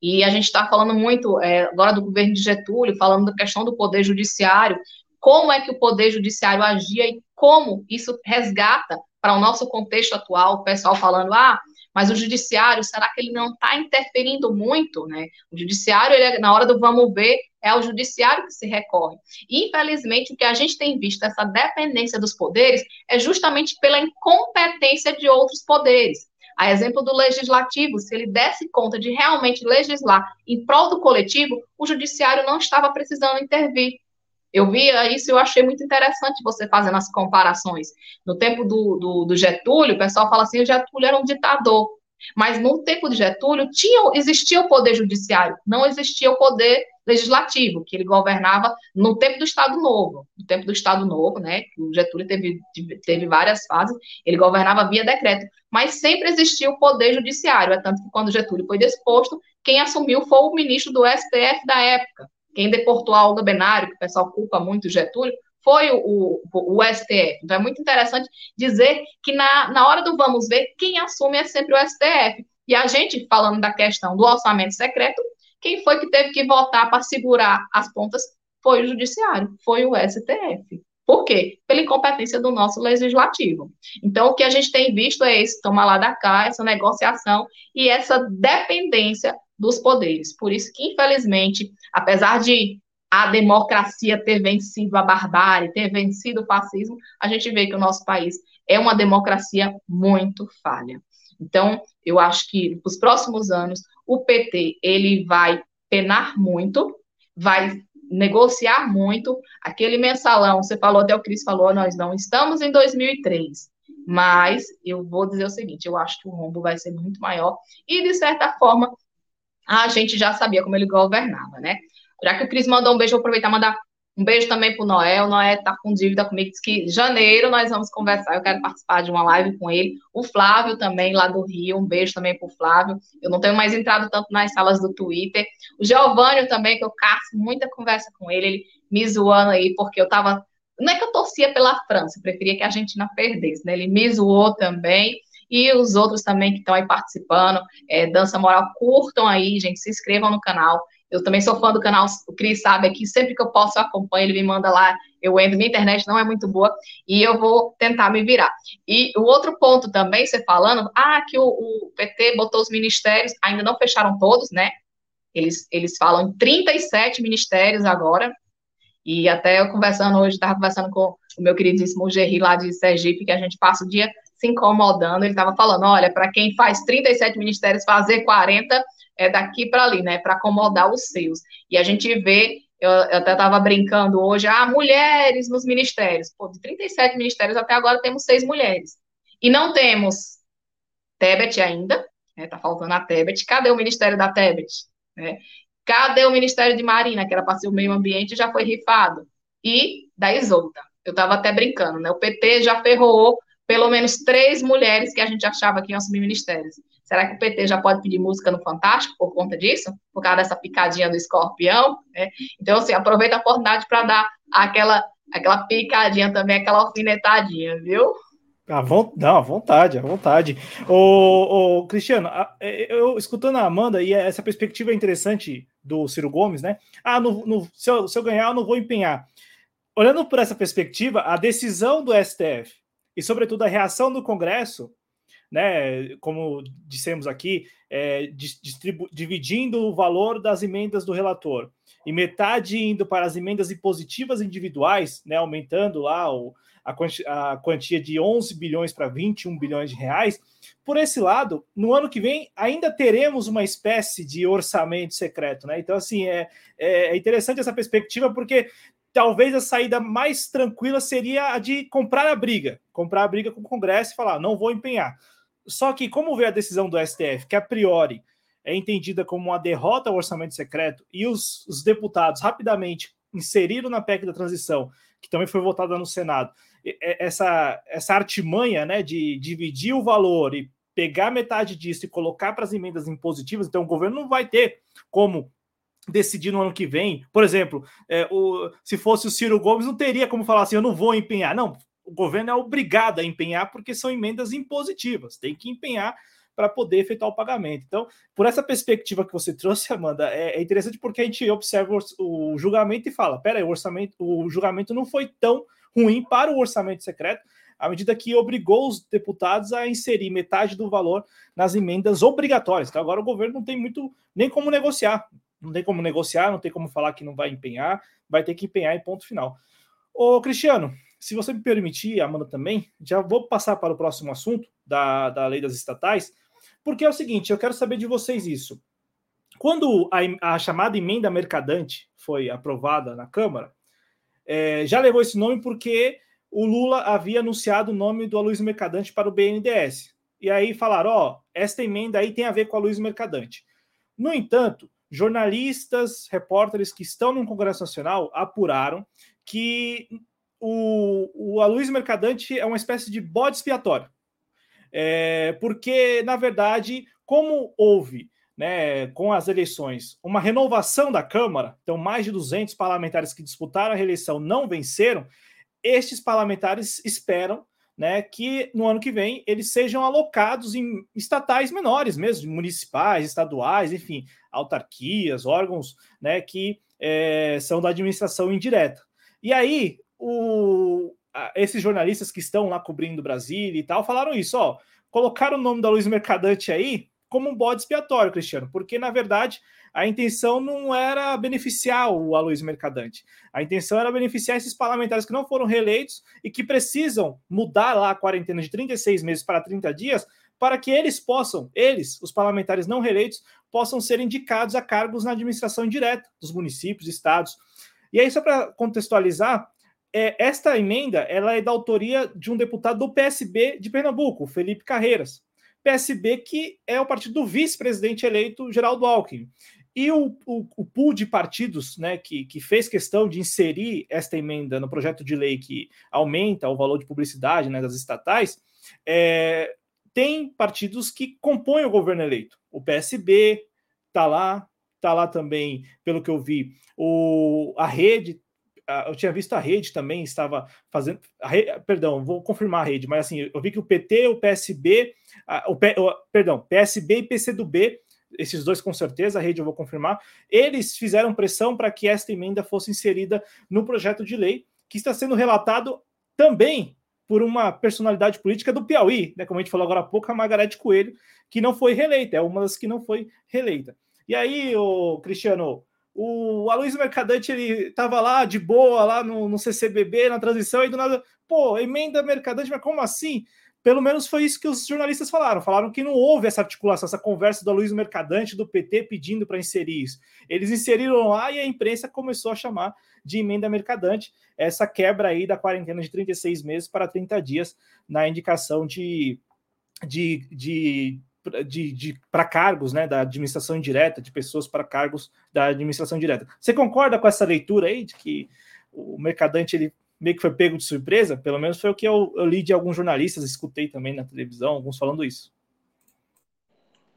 e a gente está falando muito é, agora do governo de Getúlio, falando da questão do poder judiciário, como é que o poder judiciário agia e como isso resgata para o nosso contexto atual, o pessoal falando, ah, mas o judiciário, será que ele não está interferindo muito, né? O judiciário, ele, é, na hora do vamos ver, é ao judiciário que se recorre. E, infelizmente, o que a gente tem visto, essa dependência dos poderes, é justamente pela incompetência de outros poderes. A exemplo do legislativo, se ele desse conta de realmente legislar em prol do coletivo, o judiciário não estava precisando intervir. Eu via isso e eu achei muito interessante você fazendo as comparações. No tempo do, do, do, Getúlio, o pessoal fala assim, o Getúlio era um ditador. Mas no tempo de Getúlio, tinha, existia o poder judiciário, não existia o poder legislativo, que ele governava no tempo do Estado Novo. No tempo do Estado Novo, né, o Getúlio teve, teve várias fases, ele governava via decreto, mas sempre existia o poder judiciário, é tanto que quando Getúlio foi disposto, quem assumiu foi o ministro do STF da época, quem deportou a Olga Benário, que o pessoal culpa muito Getúlio, foi o, o, o, STF. Então, é muito interessante dizer que na, na hora do vamos ver, quem assume é sempre o STF. E a gente, falando da questão do orçamento secreto, quem foi que teve que votar para segurar as pontas foi o Judiciário, foi o STF. Por quê? Pela incompetência do nosso legislativo. Então, o que a gente tem visto é esse tomar lá da cá, essa negociação e essa dependência dos poderes. Por isso que, infelizmente, apesar de a democracia ter vencido a barbárie, ter vencido o fascismo, a gente vê que o nosso país é uma democracia muito falha. Então, eu acho que nos próximos anos o PT ele vai penar muito, vai negociar muito. Aquele mensalão, você falou até o Cris falou, nós não estamos em 2003. Mas eu vou dizer o seguinte, eu acho que o rombo vai ser muito maior e de certa forma a gente já sabia como ele governava, né? Já que o Cris mandou um beijo, vou aproveitar e mandar um beijo também para o Noé. O Noé está com dívida comigo, diz que em janeiro nós vamos conversar. Eu quero participar de uma live com ele. O Flávio também, lá do Rio, um beijo também para o Flávio. Eu não tenho mais entrado tanto nas salas do Twitter. O Giovanni também, que eu caço muita conversa com ele, ele me zoando aí, porque eu estava. Não é que eu torcia pela França, eu preferia que a Argentina perdesse, né? Ele me zoou também e os outros também que estão aí participando. É, Dança Moral, curtam aí, gente, se inscrevam no canal. Eu também sou fã do canal, o Cris sabe aqui, sempre que eu posso eu acompanho, ele me manda lá, eu entro, minha internet não é muito boa, e eu vou tentar me virar. E o outro ponto também, você falando, ah, que o, o PT botou os ministérios, ainda não fecharam todos, né? Eles, eles falam em 37 ministérios agora, e até eu conversando hoje, estava conversando com o meu queridíssimo Gerri lá de Sergipe, que a gente passa o dia se incomodando, ele estava falando, olha, para quem faz 37 ministérios, fazer 40 é daqui para ali, né, para acomodar os seus. E a gente vê, eu, eu até estava brincando hoje, ah, mulheres nos ministérios. Pô, de 37 ministérios até agora temos seis mulheres. E não temos Tebet ainda, né, tá faltando a Tebet. Cadê o ministério da Tebet? Né? Cadê o Ministério de Marina, que era para ser o meio ambiente, já foi rifado? E da Isolda. Eu estava até brincando, né? O PT já ferrou pelo menos três mulheres que a gente achava que iam assumir ministérios. Será que o PT já pode pedir música no Fantástico por conta disso? Por causa dessa picadinha do escorpião? Né? Então, assim, aproveita a oportunidade para dar aquela, aquela picadinha também, aquela alfinetadinha, viu? Vo... Não, à vontade, à vontade. Ô, ô, Cristiano, é, eu escutando a Amanda, e essa perspectiva é interessante do Ciro Gomes, né? Ah, no, no, se, eu, se eu ganhar, eu não vou empenhar. Olhando por essa perspectiva, a decisão do STF e, sobretudo, a reação do Congresso, né, como dissemos aqui, é, dividindo o valor das emendas do relator e metade indo para as emendas impositivas individuais, né, aumentando lá o, a, quantia, a quantia de 11 bilhões para 21 bilhões de reais. Por esse lado, no ano que vem ainda teremos uma espécie de orçamento secreto, né? Então, assim, é, é interessante essa perspectiva, porque talvez a saída mais tranquila seria a de comprar a briga, comprar a briga com o Congresso e falar, não vou empenhar. Só que, como vê a decisão do STF, que a priori é entendida como uma derrota ao orçamento secreto, e os, os deputados rapidamente inseriram na PEC da transição, que também foi votada no Senado, essa, essa artimanha né, de dividir o valor e pegar metade disso e colocar para as emendas impositivas, então o governo não vai ter como decidir no ano que vem. Por exemplo, é, o, se fosse o Ciro Gomes, não teria como falar assim: eu não vou empenhar. Não, o governo é obrigado a empenhar porque são emendas impositivas, tem que empenhar para poder efetuar o pagamento. Então, por essa perspectiva que você trouxe, Amanda, é, é interessante porque a gente observa o, o julgamento e fala: peraí, o orçamento, o julgamento não foi tão ruim para o orçamento secreto, à medida que obrigou os deputados a inserir metade do valor nas emendas obrigatórias. Então agora o governo não tem muito nem como negociar. Não tem como negociar, não tem como falar que não vai empenhar, vai ter que empenhar em ponto final. Ô, Cristiano, se você me permitir, Amanda também, já vou passar para o próximo assunto da, da lei das estatais, porque é o seguinte, eu quero saber de vocês isso. Quando a, a chamada emenda mercadante foi aprovada na Câmara, é, já levou esse nome porque o Lula havia anunciado o nome do Aloysio Mercadante para o BNDES. E aí falaram, ó, esta emenda aí tem a ver com o Aloysio Mercadante. No entanto, jornalistas, repórteres que estão no Congresso Nacional apuraram que o, o Aloysio Mercadante é uma espécie de bode expiatório. É, porque, na verdade, como houve né, com as eleições, uma renovação da Câmara, então mais de 200 parlamentares que disputaram a reeleição não venceram, estes parlamentares esperam né, que no ano que vem eles sejam alocados em estatais menores mesmo, municipais, estaduais, enfim, autarquias, órgãos né, que é, são da administração indireta. E aí, o, esses jornalistas que estão lá cobrindo Brasília e tal falaram isso, ó, colocaram o nome da Luiz Mercadante aí como um bode expiatório, Cristiano, porque na verdade a intenção não era beneficiar o Aloysio Mercadante. A intenção era beneficiar esses parlamentares que não foram reeleitos e que precisam mudar lá a quarentena de 36 meses para 30 dias para que eles possam, eles, os parlamentares não reeleitos, possam ser indicados a cargos na administração indireta dos municípios, estados. E aí, só para contextualizar, é, esta emenda ela é da autoria de um deputado do PSB de Pernambuco, Felipe Carreiras. PSB, que é o partido do vice-presidente eleito Geraldo Alckmin. E o, o, o, pool de partidos né, que, que fez questão de inserir esta emenda no projeto de lei que aumenta o valor de publicidade né, das estatais, é, tem partidos que compõem o governo eleito. O PSB está lá, está lá também, pelo que eu vi, o, a rede eu tinha visto a rede também estava fazendo. Rede, perdão, vou confirmar a rede, mas assim, eu vi que o PT, o PSB, o, o, perdão, PSB e PCdoB, esses dois com certeza, a rede eu vou confirmar, eles fizeram pressão para que esta emenda fosse inserida no projeto de lei, que está sendo relatado também por uma personalidade política do Piauí, né? Como a gente falou agora há pouco, a Margarete Coelho, que não foi reeleita, é uma das que não foi reeleita. E aí, o Cristiano, o Aloysio Mercadante ele estava lá de boa, lá no, no, CCBB, na transição, e do nada, pô, emenda Mercadante, mas como assim? Pelo menos foi isso que os jornalistas falaram. Falaram que não houve essa articulação, essa conversa do Aloysio Mercadante do PT pedindo para inserir isso. Eles inseriram lá e a imprensa começou a chamar de emenda mercadante essa quebra aí da quarentena de 36 meses para 30 dias na indicação de, de, de de, de para cargos né, da administração indireta, de pessoas para cargos da administração direta. Você concorda com essa leitura aí de que o mercadante ele meio que foi pego de surpresa? Pelo menos foi o que eu, eu li de alguns jornalistas, escutei também na televisão, alguns falando isso.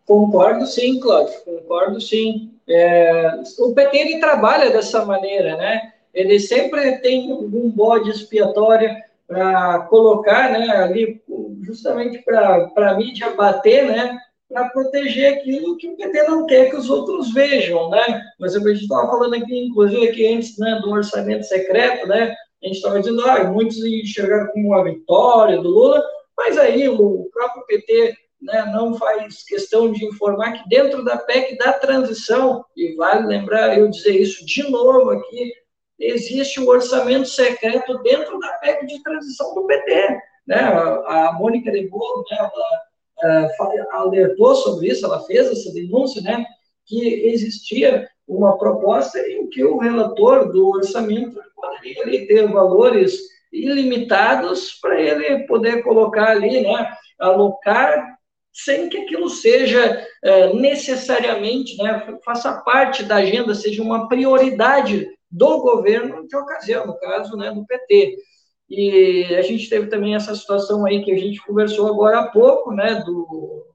Concordo sim, Cláudio, concordo sim. É, o PT ele trabalha dessa maneira, né? Ele sempre tem um bode expiatório para colocar né, ali, justamente para a mídia bater, né, para proteger aquilo que o PT não quer que os outros vejam, né? Mas a gente estava falando aqui, inclusive, aqui antes né, do orçamento secreto, né? A gente estava dizendo, ah, muitos enxergaram como uma vitória do Lula, mas aí o próprio PT né, não faz questão de informar que dentro da PEC da transição, e vale lembrar eu dizer isso de novo aqui, existe o orçamento secreto dentro da PEC de transição do PT. Né? A, a Mônica de Bolo, né, ela, uh, alertou sobre isso, ela fez essa denúncia, né, que existia uma proposta em que o relator do orçamento poderia ter valores ilimitados para ele poder colocar ali, né, alocar sem que aquilo seja uh, necessariamente, né, faça parte da agenda, seja uma prioridade do governo de ocasião, no caso né, do PT. E a gente teve também essa situação aí que a gente conversou agora há pouco, né, do,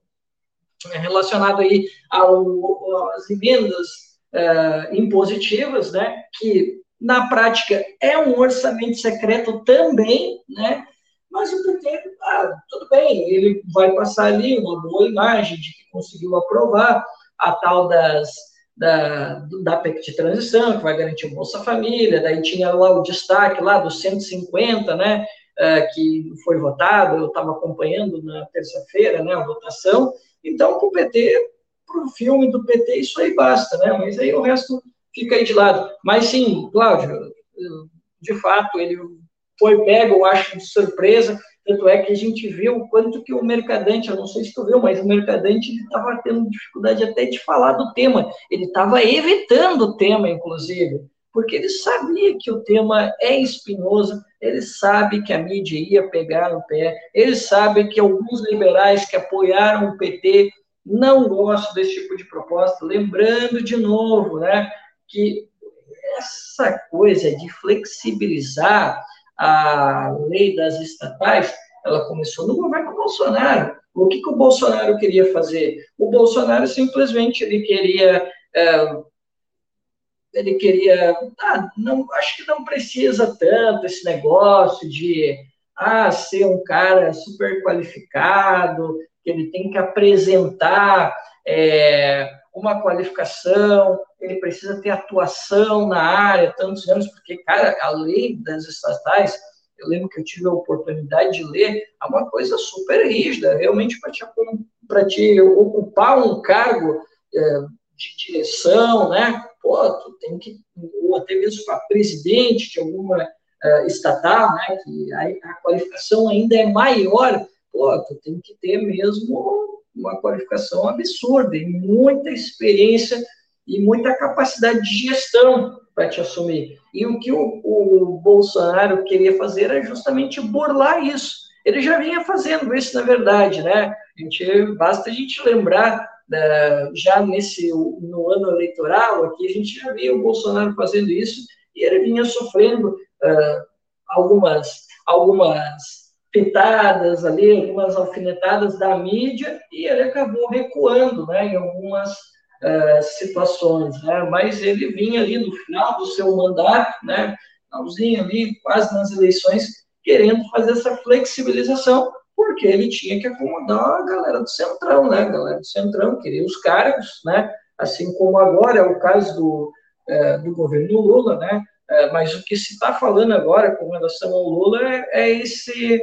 relacionado aí ao, às emendas uh, impositivas, né, que na prática é um orçamento secreto também, né, mas o PT, ah, tudo bem, ele vai passar ali uma boa imagem de que conseguiu aprovar a tal das da, da PEC de transição, que vai garantir o Bolsa Família, daí tinha lá o destaque lá dos 150, né, que foi votado, eu estava acompanhando na terça-feira, né, a votação, então, o PT, para o filme do PT, isso aí basta, né, mas aí o resto fica aí de lado. Mas sim, Cláudio, de fato, ele foi pego, eu acho, de surpresa, tanto é que a gente viu o quanto que o mercadante, eu não sei se tu viu, mas o mercadante estava tendo dificuldade até de falar do tema. Ele estava evitando o tema, inclusive, porque ele sabia que o tema é espinhoso, ele sabe que a mídia ia pegar no pé, ele sabe que alguns liberais que apoiaram o PT não gostam desse tipo de proposta. Lembrando de novo, né, que essa coisa de flexibilizar a lei das estatais, ela começou no governo Bolsonaro. O que, que o Bolsonaro queria fazer? O Bolsonaro simplesmente ele queria é, ele queria ah, não acho que não precisa tanto esse negócio de ah, ser um cara super qualificado que ele tem que apresentar é, uma qualificação, ele precisa ter atuação na área tantos anos, porque, cara, a lei das estatais, eu lembro que eu tive a oportunidade de ler, é uma coisa super rígida, realmente para te, te ocupar um cargo é, de direção, né? Pô, tu tem que, ou até mesmo para presidente de alguma é, estatal, né? Que a, a qualificação ainda é maior, pô, tu tem que ter mesmo uma qualificação absurda e muita experiência e muita capacidade de gestão para te assumir. E o que o, o, Bolsonaro queria fazer era justamente burlar isso. Ele já vinha fazendo isso, na verdade, né? A gente, basta a gente lembrar, uh, já nesse no ano eleitoral, aqui a gente já via o Bolsonaro fazendo isso e ele vinha sofrendo uh, algumas, algumas pitadas ali, algumas alfinetadas da mídia, e ele acabou recuando né, em algumas uh, situações. Né? Mas ele vinha ali no final do seu mandato, né, finalzinho ali, quase nas eleições, querendo fazer essa flexibilização, porque ele tinha que acomodar a galera do Centrão, né? A galera do Centrão queria os cargos, né? Assim como agora é o caso do, é, do governo Lula, né? É, mas o que se está falando agora com relação ao Lula é, é esse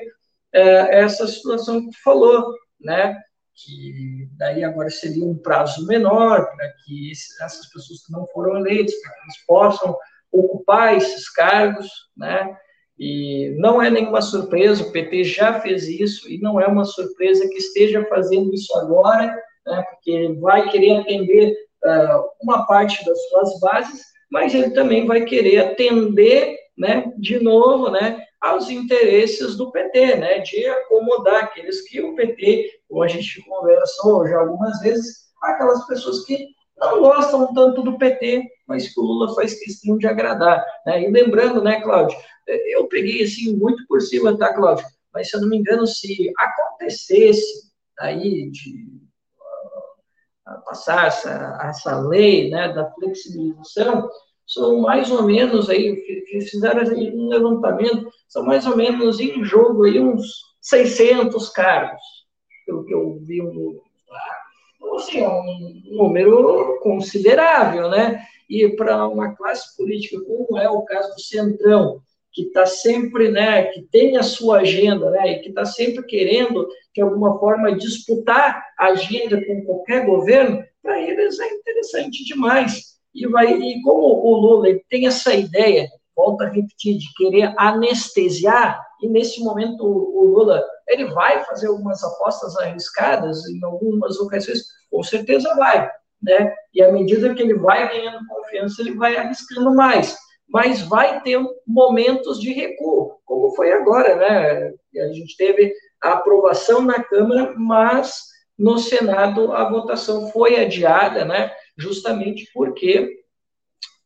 é, essa situação que tu falou, né? Que daí agora seria um prazo menor para que essas pessoas que não foram eleitas, para que eles possam ocupar esses cargos, né? E não é nenhuma surpresa, o PT já fez isso, e não é uma surpresa que esteja fazendo isso agora, né, porque ele vai querer atender uh, uma parte das suas bases, mas ele também vai querer atender, né, de novo, né, aos interesses do PT, né, de acomodar aqueles que o PT, como a gente conversou já algumas vezes, aquelas pessoas que não gostam tanto do PT, mas que o Lula faz questão de agradar. Né? E lembrando, né, Cláudio, eu peguei assim muito por cima, tá, Cláudio? Mas se eu não me engano, se acontecesse aí de uh, passar essa, essa lei né, da flexibilização, são mais ou menos aí, fizeram um levantamento, são mais ou menos em jogo aí uns 600 cargos, pelo que eu vi um então, assim, é um número considerável, né? E para uma classe política, como é o caso do Centrão, que está sempre, né, que tem a sua agenda, né, e que está sempre querendo, de alguma forma, disputar a agenda com qualquer governo, para eles é interessante demais e vai e como o Lula tem essa ideia, volta a repetir, de querer anestesiar, e nesse momento o, o Lula ele vai fazer algumas apostas arriscadas em algumas ocasiões, com certeza vai, né? E à medida que ele vai ganhando confiança, ele vai arriscando mais, mas vai ter momentos de recuo, como foi agora, né? A gente teve a aprovação na Câmara, mas no Senado a votação foi adiada, né? Justamente porque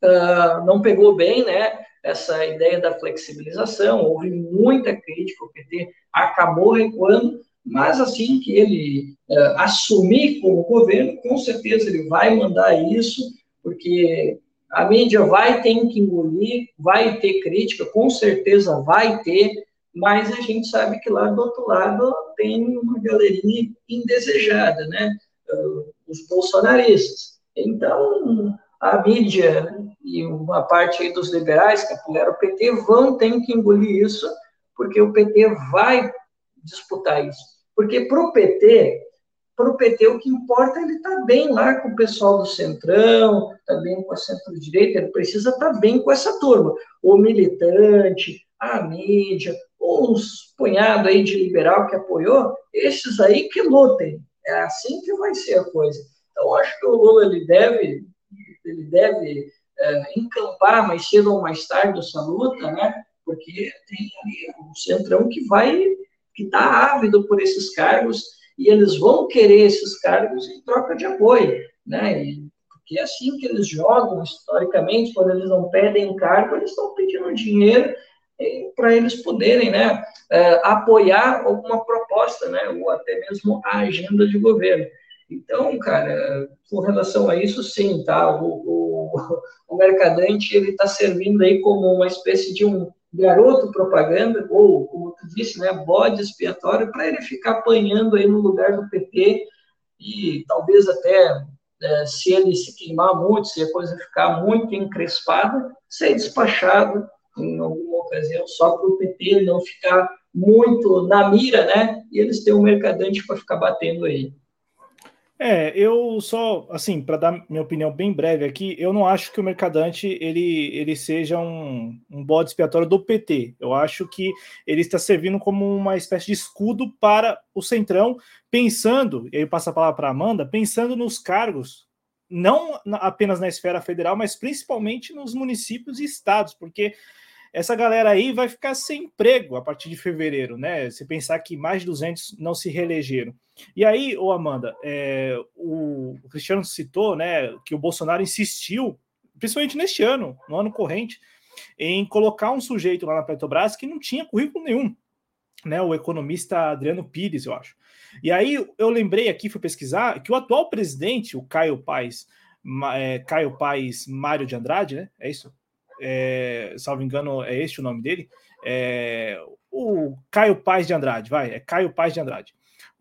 uh, não pegou bem né, essa ideia da flexibilização, houve muita crítica, o PT acabou recuando, mas assim que ele uh, assumir como governo, com certeza ele vai mandar isso, porque a mídia vai ter que engolir, vai ter crítica, com certeza vai ter, mas a gente sabe que lá do outro lado tem uma galerinha indesejada, né? Uh, os bolsonaristas. Então, a mídia e uma parte aí dos liberais que apoiaram o PT vão ter que engolir isso, porque o PT vai disputar isso. Porque para o PT, para o PT o que importa é ele estar tá bem lá com o pessoal do Centrão, está bem com a centro-direita, ele precisa estar tá bem com essa turma. O militante, a mídia, uns punhado aí de liberal que apoiou, esses aí que lutem. É assim que vai ser a coisa. Então, acho que o Lula ele deve, ele deve é, encampar mais cedo ou mais tarde essa luta, né? Porque tem ali um centrão que vai, que está ávido por esses cargos e eles vão querer esses cargos em troca de apoio, né? E, porque é assim que eles jogam historicamente, quando eles não pedem cargo, eles estão pedindo dinheiro para eles poderem né, é, apoiar alguma proposta, né, ou até mesmo a agenda de governo. Então, cara, com relação a isso, sim, tá? O, o, o mercadante ele está servindo aí como uma espécie de um garoto propaganda, ou, como tu disse, né, bode expiatório, para ele ficar apanhando aí no lugar do PT e talvez até é, se ele se queimar muito, se a coisa ficar muito encrespada, ser despachado em alguma ocasião só para o PT não ficar muito na mira, né? E eles têm um mercadante para ficar batendo aí. É, eu só, assim, para dar minha opinião bem breve aqui, eu não acho que o Mercadante ele, ele seja um, um bode expiatório do PT. Eu acho que ele está servindo como uma espécie de escudo para o Centrão, pensando, e aí eu passo a palavra para Amanda, pensando nos cargos, não apenas na esfera federal, mas principalmente nos municípios e estados, porque essa galera aí vai ficar sem emprego a partir de fevereiro, né? Se pensar que mais de 200 não se reelegeram. E aí, ô Amanda, é, o, Cristiano citou, né, que o Bolsonaro insistiu, principalmente neste ano, no ano corrente, em colocar um sujeito lá na Petrobras que não tinha currículo nenhum, né? O economista Adriano Pires, eu acho. E aí eu lembrei aqui, fui pesquisar, que o atual presidente, o Caio Paes, é, Caio Paes Mário de Andrade, né? É isso? é, salvo engano, é este o nome dele, é, o Caio Paz de Andrade, vai, é Caio Paz de Andrade,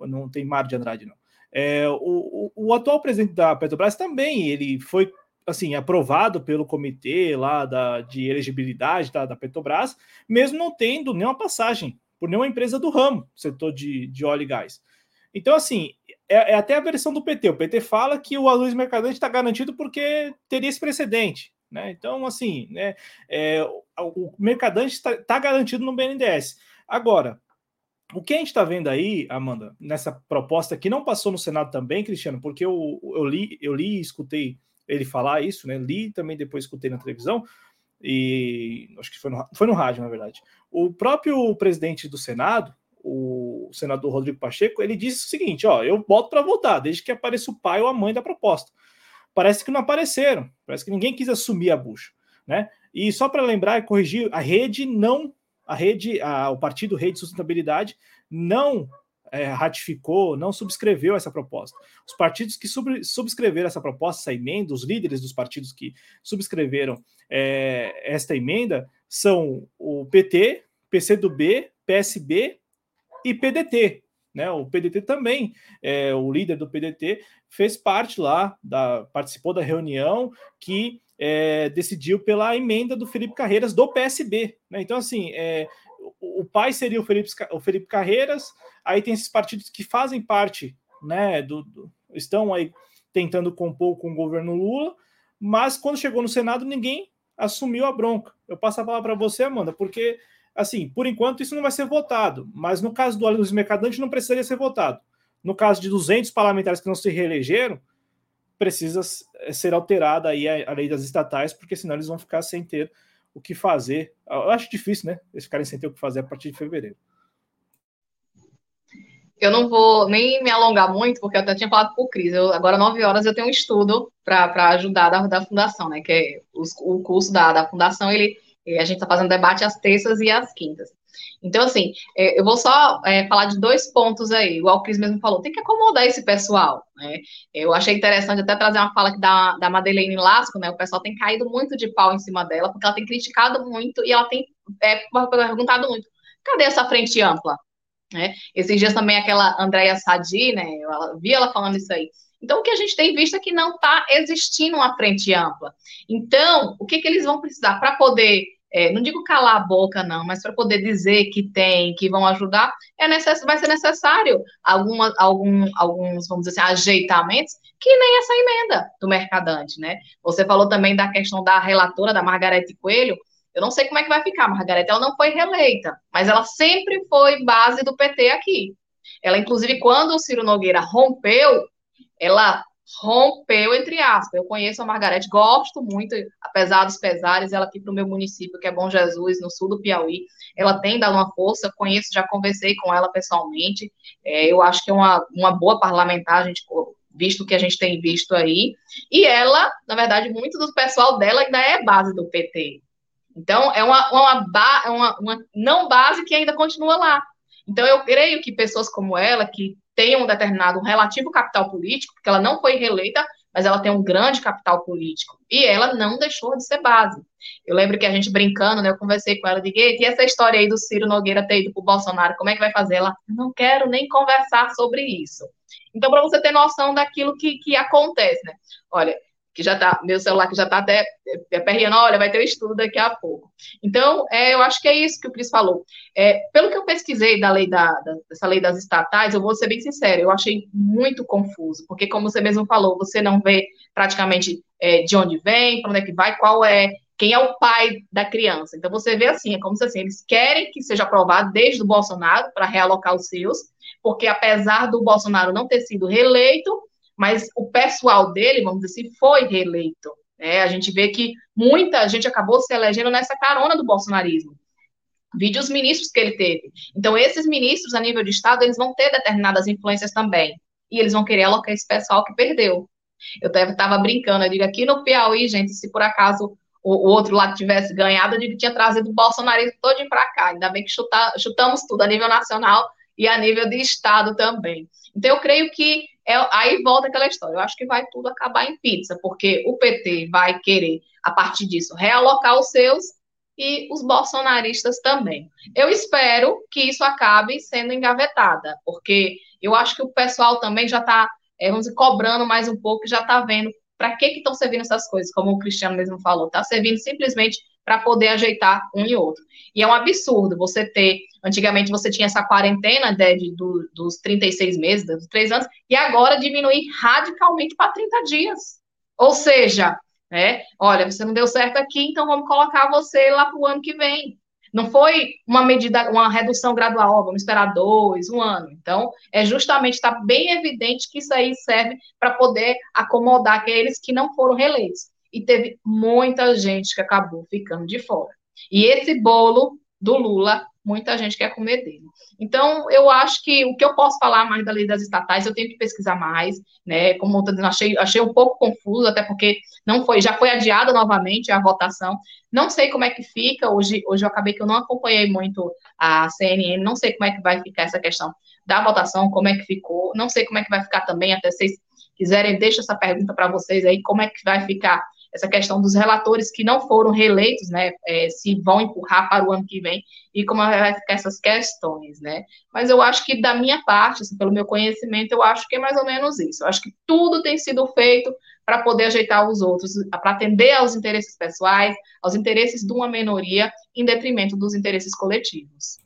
não tem Mário de Andrade, não. É, o, o, o, atual presidente da Petrobras também, ele foi assim aprovado pelo comitê lá da, de elegibilidade da, da Petrobras, mesmo não tendo nenhuma passagem por nenhuma empresa do ramo, setor de, de óleo e gás. Então, assim, é, é, até a versão do PT. O PT fala que o Luiz Mercadante está garantido porque teria esse precedente. Né? Então, assim, né, é, o mercadante está tá garantido no BNDES. Agora, o que a gente está vendo aí, Amanda, nessa proposta que não passou no Senado também, Cristiano, porque eu, eu li, eu li e escutei ele falar isso, né? Li também depois escutei na televisão e acho que foi no, foi no rádio, na verdade. O próprio presidente do Senado, o senador Rodrigo Pacheco, ele disse o seguinte: ó, eu boto para votar, desde que apareça o pai ou a mãe da proposta parece que não apareceram, parece que ninguém quis assumir a bucha, né? E só para lembrar e corrigir, a rede não, a rede, a, o partido Rede Sustentabilidade não é, ratificou, não subscreveu essa proposta. Os partidos que sub, subscreveram essa proposta, essa emenda, os líderes dos partidos que subscreveram é, esta emenda são o PT, PCdoB, PSB e PDT. Né? O PDT também, é, o líder do PDT fez parte lá, da, participou da reunião que é, decidiu pela emenda do Felipe Carreiras do PSB. Né? Então, assim, é, o, pai seria o Felipe, o Felipe Carreiras, aí tem esses partidos que fazem parte, né, do, do, estão aí tentando compor com o governo Lula, mas quando chegou no Senado, ninguém assumiu a bronca. Eu passo a palavra para você, Amanda, porque assim, por enquanto isso não vai ser votado, mas no caso do Luiz Mercadante não precisaria ser votado. No caso de 200 parlamentares que não se reelegeram, precisa ser alterada aí a, lei das estatais, porque senão eles vão ficar sem ter o que fazer. Eu acho difícil, né? Eles ficarem sem ter o que fazer a partir de fevereiro. Eu não vou nem me alongar muito, porque eu até tinha falado com o Cris. Eu, agora, nove horas, eu tenho um estudo para ajudar da, da fundação, né? Que é os, o curso da, da fundação, ele a gente está fazendo debate às terças e às quintas. Então, assim, é, eu vou só é, falar de dois pontos aí, o Cris mesmo falou, tem que acomodar esse pessoal, né? Eu achei interessante até trazer uma fala da, da Madeleine Lasco, né? O pessoal tem caído muito de pau em cima dela, porque ela tem criticado muito e ela tem é, perguntado muito, cadê essa frente ampla? Né? Esses dias também aquela Andréia Sadi, né? Eu vi ela falando isso aí. Então, o que a gente tem visto é que não está existindo uma frente ampla. Então, o que, que eles vão precisar para poder é, não digo calar a boca, não, mas para poder dizer que tem, que vão ajudar, é necess, vai ser necessário alguma, algum, alguns, vamos dizer assim, ajeitamentos, que nem essa emenda do mercadante, né? Você falou também da questão da relatora, da Margarete Coelho, eu não sei como é que vai ficar, Margarete, ela não foi reeleita, mas ela sempre foi base do PT aqui. Ela, inclusive, quando o Ciro Nogueira rompeu, ela rompeu, entre aspas. Eu conheço a Margarete, gosto muito, apesar dos pesares, ela aqui para o meu município, que é Bom Jesus, no sul do Piauí, ela tem dado uma força, conheço, já conversei com ela pessoalmente, é, eu acho que é uma, uma boa parlamentar, a gente, visto o que a gente tem visto aí, e ela, na verdade, muito do pessoal dela ainda é base do PT. Então, é uma, uma, uma, uma não base que ainda continua lá. Então, eu creio que pessoas como ela, que tem um determinado um relativo capital político, porque ela não foi reeleita, mas ela tem um grande capital político. E ela não deixou de ser base. Eu lembro que a gente brincando, né? Eu conversei com ela, liguei, e essa história aí do Ciro Nogueira ter ido para o Bolsonaro, como é que vai fazer? Ela, não quero nem conversar sobre isso. Então, para você ter noção daquilo que, que acontece, né? Olha, que já tá, meu celular que já está até aperreando, olha, vai ter um estudo daqui a pouco. Então, é, eu acho que é isso que o Cris falou. É, pelo que eu pesquisei da lei da, da, dessa lei das estatais, eu vou ser bem sincero, eu achei muito confuso, porque como você mesmo falou, você não vê praticamente é, de onde vem, para onde é que vai, qual é, quem é o pai da criança. Então, você vê assim, é como se assim, eles querem que seja aprovado desde o Bolsonaro para realocar os seus, porque apesar do Bolsonaro não ter sido reeleito, mas o pessoal dele, vamos dizer assim, foi reeleito. Né? A gente vê que muita gente acabou se elegendo nessa carona do bolsonarismo. Vide os ministros que ele teve. Então, esses ministros, a nível de Estado, eles vão ter determinadas influências também. E eles vão querer alocar esse pessoal que perdeu. Eu estava brincando, eu digo aqui no Piauí, gente, se por acaso o, o outro lado tivesse ganhado, eu digo que tinha trazido o bolsonarismo todo para cá. Ainda bem que chutamos tudo a nível nacional e a nível de Estado também. Então, eu creio que é, aí volta aquela história. Eu acho que vai tudo acabar em pizza, porque o PT vai querer, a partir disso, realocar os seus e os bolsonaristas também. Eu espero que isso acabe sendo engavetada, porque eu acho que o pessoal também já está, é, vamos dizer, cobrando mais um pouco, já está vendo para que estão servindo essas coisas, como o Cristiano mesmo falou. Está servindo simplesmente para poder ajeitar um e outro. E é um absurdo você ter. Antigamente você tinha essa quarentena né, de, do, dos 36 meses, dos 3 anos, e agora diminuir radicalmente para 30 dias. Ou seja, né, olha, você não deu certo aqui, então vamos colocar você lá para o ano que vem. Não foi uma medida, uma redução gradual, vamos esperar dois, um ano. Então, é justamente, está bem evidente que isso aí serve para poder acomodar aqueles que não foram reeleitos e teve muita gente que acabou ficando de fora. E esse bolo do Lula, muita gente quer comer dele. Então, eu acho que o que eu posso falar mais da lei das estatais, eu tenho que pesquisar mais, né? Como eu dizendo, achei, achei um pouco confuso, até porque não foi, já foi adiada novamente a votação. Não sei como é que fica. Hoje, hoje eu acabei que eu não acompanhei muito a CNN, não sei como é que vai ficar essa questão da votação, como é que ficou, não sei como é que vai ficar também, até vocês quiserem, deixa essa pergunta para vocês aí, como é que vai ficar essa questão dos relatores que não foram reeleitos, né, é, se vão empurrar para o ano que vem e como vai ficar essas questões, né. Mas eu acho que da minha parte, assim, pelo meu conhecimento, eu acho que é mais ou menos isso. Eu acho que tudo tem sido feito para poder ajeitar os outros, para atender aos interesses pessoais, aos interesses de uma minoria, em detrimento dos interesses coletivos.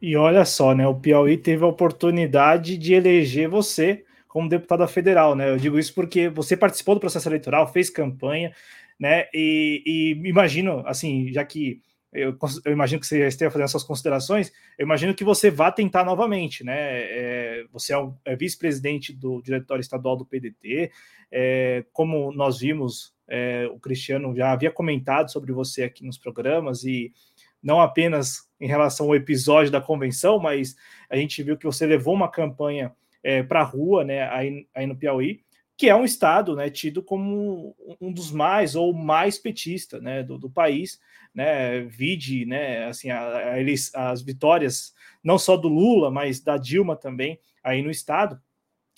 E olha só, né, o Piauí teve a oportunidade de eleger você como deputada federal, né? Eu digo isso porque você participou do processo eleitoral, fez campanha, né? E, e imagino, assim, já que eu, eu, imagino que você esteja fazendo essas considerações, eu imagino que você vá tentar novamente, né? É, você é, é vice-presidente do diretório estadual do PDT, é, como nós vimos, é, o Cristiano já havia comentado sobre você aqui nos programas e não apenas em relação ao episódio da convenção, mas a gente viu que você levou uma campanha é, para a rua, né, aí, aí no Piauí, que é um estado, né, tido como um dos mais ou mais petista, né, do, do país, né, vide, né, assim, a, a eles, as vitórias não só do Lula, mas da Dilma também aí no estado.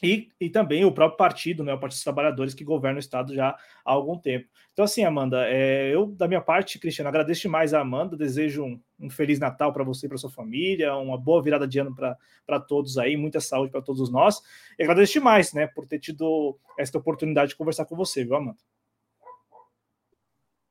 E, e também o próprio partido, né, o Partido dos Trabalhadores, que governa o Estado já há algum tempo. Então, assim, Amanda, é, eu, da minha parte, Cristiano, agradeço demais a Amanda, desejo um, um Feliz Natal para você e para sua família, uma boa virada de ano para todos aí, muita saúde para todos nós. E agradeço demais, né, por ter tido esta oportunidade de conversar com você, viu, Amanda?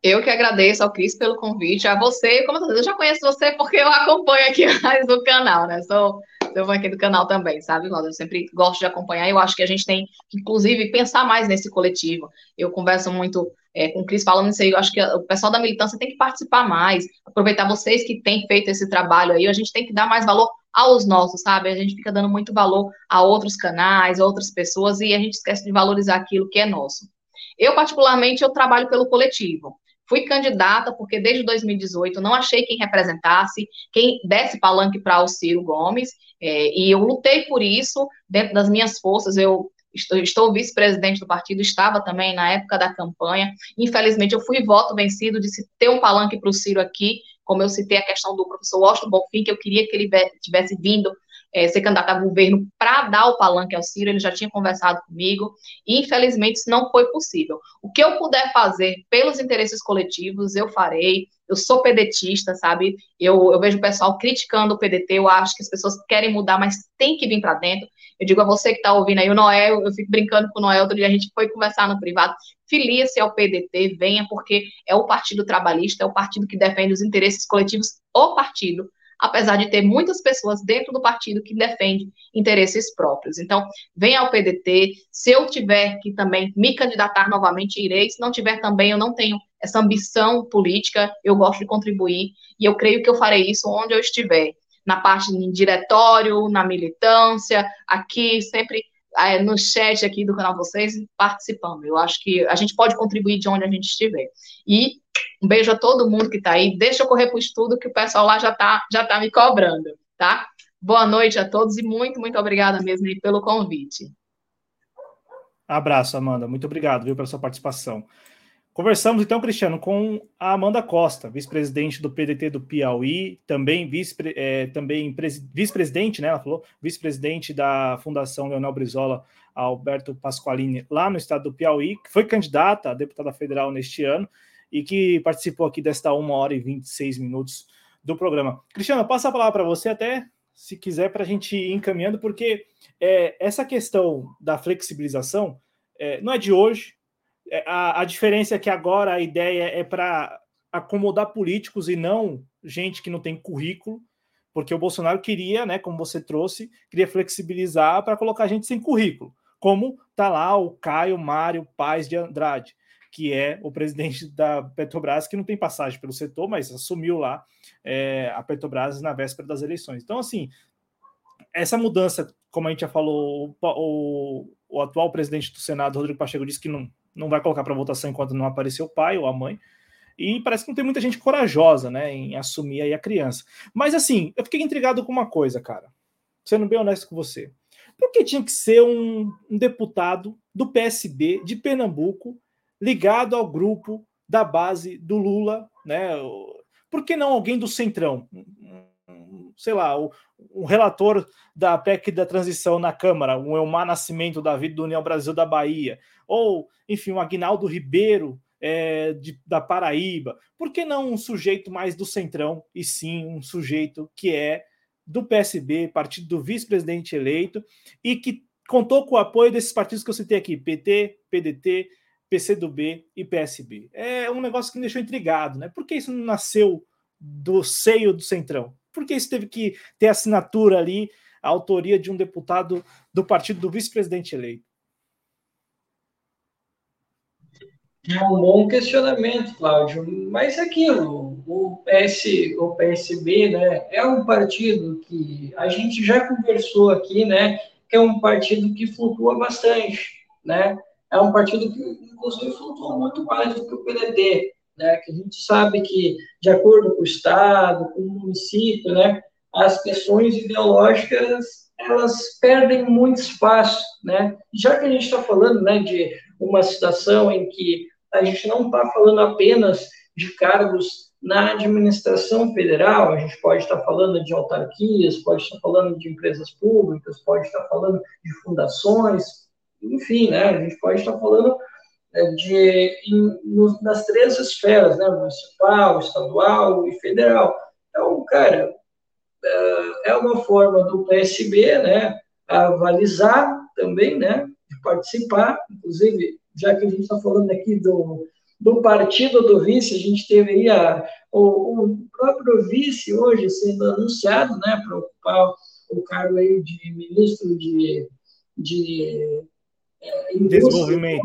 Eu que agradeço ao Cris pelo convite, a você, como eu já conheço você porque eu acompanho aqui *laughs* mais o canal, né? Sou vou aqui do canal também, sabe? Eu sempre gosto de acompanhar. Eu acho que a gente tem, inclusive, pensar mais nesse coletivo. Eu converso muito é, com o Cris falando isso aí. Eu acho que o pessoal da militância tem que participar mais, aproveitar vocês que têm feito esse trabalho aí. A gente tem que dar mais valor aos nossos, sabe? A gente fica dando muito valor a outros canais, a outras pessoas e a gente esquece de valorizar aquilo que é nosso. Eu, particularmente, eu trabalho pelo coletivo. Fui candidata porque desde 2018 não achei quem representasse, quem desse palanque para o Ciro Gomes, é, e eu lutei por isso dentro das minhas forças. Eu estou, estou vice-presidente do partido, estava também na época da campanha. Infelizmente, eu fui voto vencido de se ter um palanque para o Ciro aqui, como eu citei a questão do professor Washington Bonfim, que eu queria que ele tivesse vindo é, ser candidato a governo para dar o palanque ao Ciro, ele já tinha conversado comigo, e infelizmente isso não foi possível. O que eu puder fazer pelos interesses coletivos, eu farei. Eu sou pedetista, sabe? Eu, eu vejo o pessoal criticando o PDT, eu acho que as pessoas querem mudar, mas tem que vir para dentro. Eu digo a você que está ouvindo aí, o Noel, eu fico brincando com o Noel, outro dia a gente foi conversar no privado, filia-se ao PDT, venha, porque é o partido trabalhista, é o partido que defende os interesses coletivos, o partido apesar de ter muitas pessoas dentro do partido que defendem interesses próprios. Então, venha ao PDT. Se eu tiver que também me candidatar novamente, irei. Se não tiver também, eu não tenho essa ambição política, eu gosto de contribuir e eu creio que eu farei isso onde eu estiver. Na parte de diretório, na militância, aqui, sempre é, no chat aqui do canal vocês participando. Eu acho que a gente pode contribuir de onde a gente estiver. E um beijo a todo mundo que está aí. Deixa eu correr para o estudo, que o pessoal lá já está já tá me cobrando, tá? Boa noite a todos e muito, muito obrigada mesmo pelo convite. Abraço, Amanda. Muito obrigado, viu, pela sua participação. Conversamos então, Cristiano, com a Amanda Costa, vice-presidente do PDT do Piauí, também vice é, também vice-presidente, né? Ela falou, vice-presidente da Fundação Leonel Brizola, Alberto Pasqualini, lá no estado do Piauí, que foi candidata a deputada federal neste ano e que participou aqui desta uma hora e 26 minutos do programa. Cristiano, passa a palavra para você até, se quiser, para a gente ir encaminhando, porque é, essa questão da flexibilização é, não é de hoje. É, a, a diferença é que agora a ideia é para acomodar políticos e não gente que não tem currículo, porque o Bolsonaro queria, né, como você trouxe, queria flexibilizar para colocar gente sem currículo, como tá lá o Caio Mário Paz de Andrade que é o presidente da Petrobras, que não tem passagem pelo setor, mas assumiu lá é, a Petrobras na véspera das eleições. Então, assim, essa mudança, como a gente já falou, o, o atual presidente do Senado, Rodrigo Pacheco, disse que não, não vai colocar para votação enquanto não aparecer o pai ou a mãe. E parece que não tem muita gente corajosa, né, em assumir aí a criança. Mas assim, eu fiquei intrigado com uma coisa, cara. Sendo bem honesto com você. Por que tinha que ser um, um deputado do PSB de Pernambuco ligado ao grupo da base do Lula, né? Por que não alguém do Centrão? Sei lá, o, o relator da PEC da transição na Câmara, o Elmar Nascimento da Vida do União Brasil da Bahia, ou, enfim, o Agnaldo Ribeiro é, de, da Paraíba. Por que não um sujeito mais do Centrão, e sim um sujeito que é do PSB, partido do vice-presidente eleito, e que contou com o apoio desses partidos que eu citei aqui, PT, PDT, PCdoB e PSB. É um negócio que me deixou intrigado, né? Por que isso não nasceu do seio do Centrão? Por que isso teve que ter assinatura ali, a autoria de um deputado do partido do vice-presidente eleito? É um bom questionamento, Cláudio. Mas é aquilo, o, PS, o PSB né, é um partido que a gente já conversou aqui, né? Que é um partido que flutua bastante, né? é um partido que, inclusive, flutuou muito mais do que o PDT, né? que a gente sabe que, de acordo com o Estado, com o município, né, as questões ideológicas elas perdem muito espaço, né? Já que a gente está falando, né, de uma situação em que a gente não está falando apenas de cargos na administração federal, a gente pode estar falando de autarquias, pode estar falando de empresas públicas, pode estar falando de fundações, enfim, né? A gente pode estar falando de em, nas três esferas, né? Municipal, estadual e federal. Então, cara, é, é uma forma do PSB, né? Avalizar também, né? De participar, inclusive, já que a gente está falando aqui do do partido do vice, a gente teve aí a, o, o, próprio vice hoje sendo anunciado, né, para ocupar o cargo aí de ministro de, de é, desenvolvimento.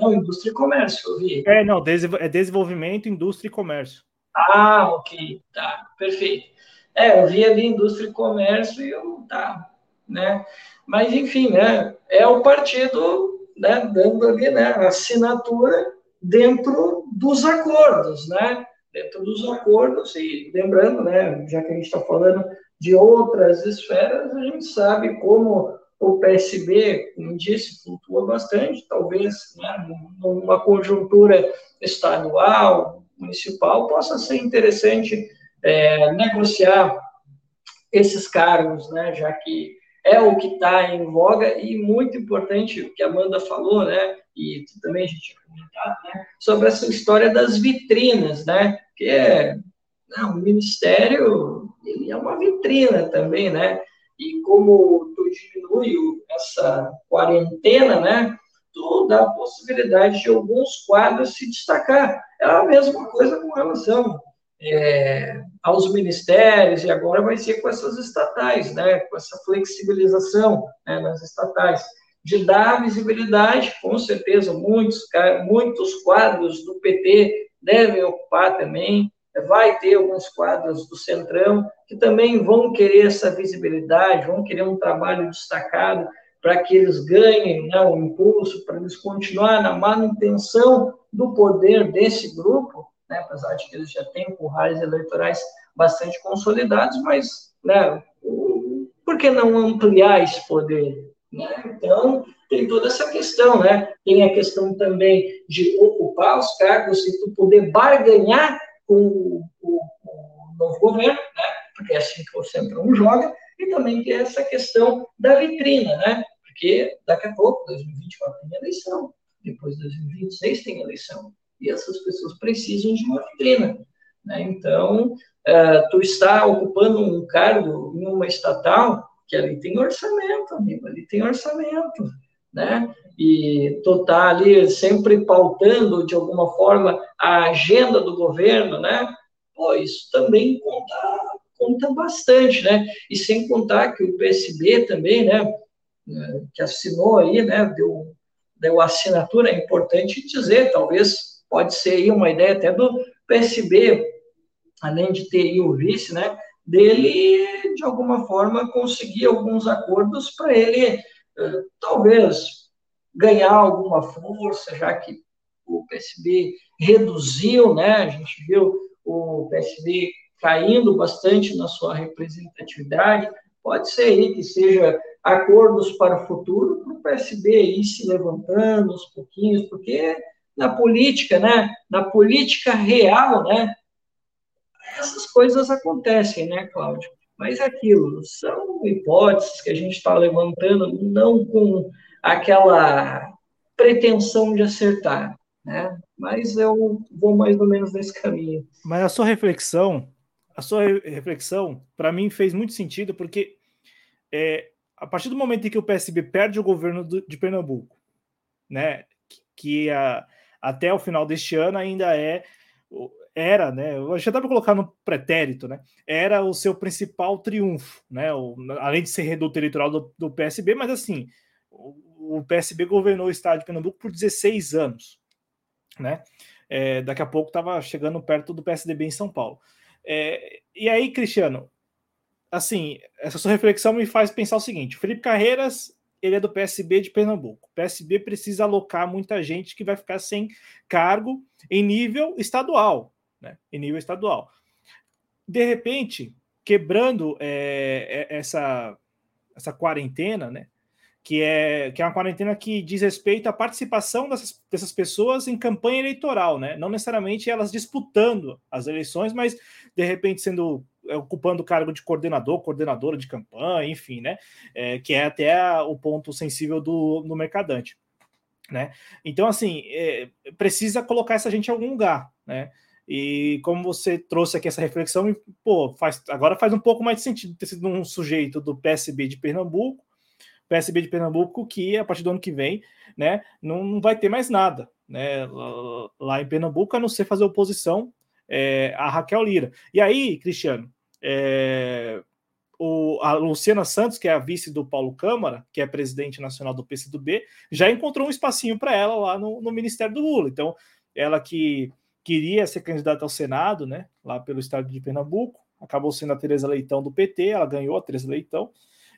Não, indústria e comércio, eu vi. É, não, é desenvolvimento, indústria e comércio. Ah, ok, tá, perfeito. É, eu vi ali indústria e comércio e eu, tá, né? Mas, enfim, né, é o partido né, dando ali né, assinatura dentro dos acordos, né? Dentro dos acordos, e lembrando, né, já que a gente está falando de outras esferas, a gente sabe como o PSB, como disse, flutua bastante, talvez né, numa conjuntura estadual, municipal, possa ser interessante é, negociar esses cargos, né, já que é o que está em voga e muito importante o que a Amanda falou, né? E também a gente tinha comentado, né? Sobre essa história das vitrinas, né? Que é não, o ministério ele é uma vitrina também, né? E como diminui essa quarentena, né? Tu dá a possibilidade de alguns quadros se destacar. É a mesma coisa com relação é, aos ministérios, e agora vai ser com essas estatais, né, com essa flexibilização né, nas estatais, de dar visibilidade, com certeza, muitos, muitos quadros do PT devem ocupar também, vai ter alguns quadros do Centrão que também vão querer essa visibilidade, vão querer um trabalho destacado para que eles ganhem né, o impulso, para eles continuar na manutenção do poder desse grupo, né, apesar de que eles já têm currais eleitorais bastante consolidados, mas né, por que não ampliar esse poder? Né? Então, tem toda essa questão, né? Tem a questão também de ocupar os cargos e tu poder barganhar com o, o, novo governo, né? Porque é assim que o Centrão joga, e também tem essa questão da vitrina, né? Porque daqui a pouco, 2024 tem eleição, depois de 2026 tem eleição e essas pessoas precisam de uma vitrina. Né? Então, uh, tu está ocupando um cargo em uma estatal que ali tem orçamento, amigo, ali tem orçamento, né? E tu tá ali sempre pautando de alguma forma a agenda do governo, né? Pô, isso também conta, conta bastante, né? E sem contar que o PSB também, né? Que assinou aí, né? Deu, deu assinatura, é importante dizer, talvez pode ser aí uma ideia até do PSB, além de ter o vice, né, dele, de alguma forma, conseguir alguns acordos para ele, talvez, ganhar alguma força, já que o PSB reduziu, né, a gente viu o PSB caindo bastante na sua representatividade, pode ser aí que seja acordos para o futuro, para o PSB ir se levantando aos pouquinhos, porque na política, né? Na política real, né? Essas coisas acontecem, né, Cláudio? Mas é aquilo, são hipóteses que a gente está levantando, não com aquela pretensão de acertar, né? Mas eu vou mais ou menos nesse caminho. Mas a sua reflexão, a sua reflexão, para mim fez muito sentido, porque é, a partir do momento em que o PSB perde o governo do, de Pernambuco, né, que a, até o final deste ano ainda é era, né? Já dá para colocar no pretérito, né? Era o seu principal triunfo, né? O, além de ser reduto eleitoral do, do PSB, mas assim, o, o, PSB governou o estado de Pernambuco por 16 anos, né? É, daqui a pouco estava chegando perto do PSDB em São Paulo. É, e aí, Cristiano, assim, essa sua reflexão me faz pensar o seguinte: Felipe Carreiras ele é do PSB de Pernambuco. O PSB precisa alocar muita gente que vai ficar sem cargo em nível estadual, né? Em nível estadual. De repente, quebrando é, é essa essa quarentena, né? que é, que é uma quarentena que diz respeito à participação dessas, dessas pessoas em campanha eleitoral, né? Não necessariamente elas disputando as eleições, mas de repente sendo é, ocupando o cargo de coordenador, coordenadora de campanha, enfim, né? É, que é até o ponto sensível do, do mercadante, né? Então, assim, é, precisa colocar essa gente em algum lugar, né? E como você trouxe aqui essa reflexão, pô, faz, agora faz um pouco mais de sentido ter sido um sujeito do PSB de Pernambuco, PSB de Pernambuco, que a partir do ano que vem, né, não, não vai ter mais nada, né, lá em Pernambuco, a não ser fazer oposição é, a Raquel Lira. E aí, Cristiano, é, o, a Luciana Santos, que é a vice do Paulo Câmara, que é presidente nacional do PCdoB, já encontrou um espacinho para ela lá no, no Ministério do Lula. Então, ela que queria ser candidata ao Senado, né, lá pelo estado de Pernambuco, acabou sendo a Tereza Leitão do PT, ela ganhou a Tereza Leitão,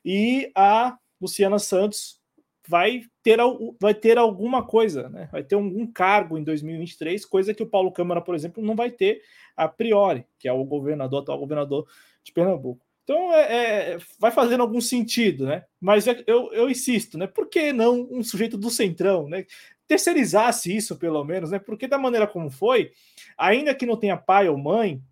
e a Luciana Santos vai ter, vai ter alguma coisa, né? vai ter algum cargo em 2023, coisa que o Paulo Câmara, por exemplo, não vai ter a priori, que é o governador, atual governador de Pernambuco. Então, é, é, vai fazendo algum sentido, né? Mas é, eu, eu insisto, né? Por que não um sujeito do Centrão, né? Terceirizasse isso, pelo menos, né? Porque da maneira como foi, ainda que não tenha pai ou mãe,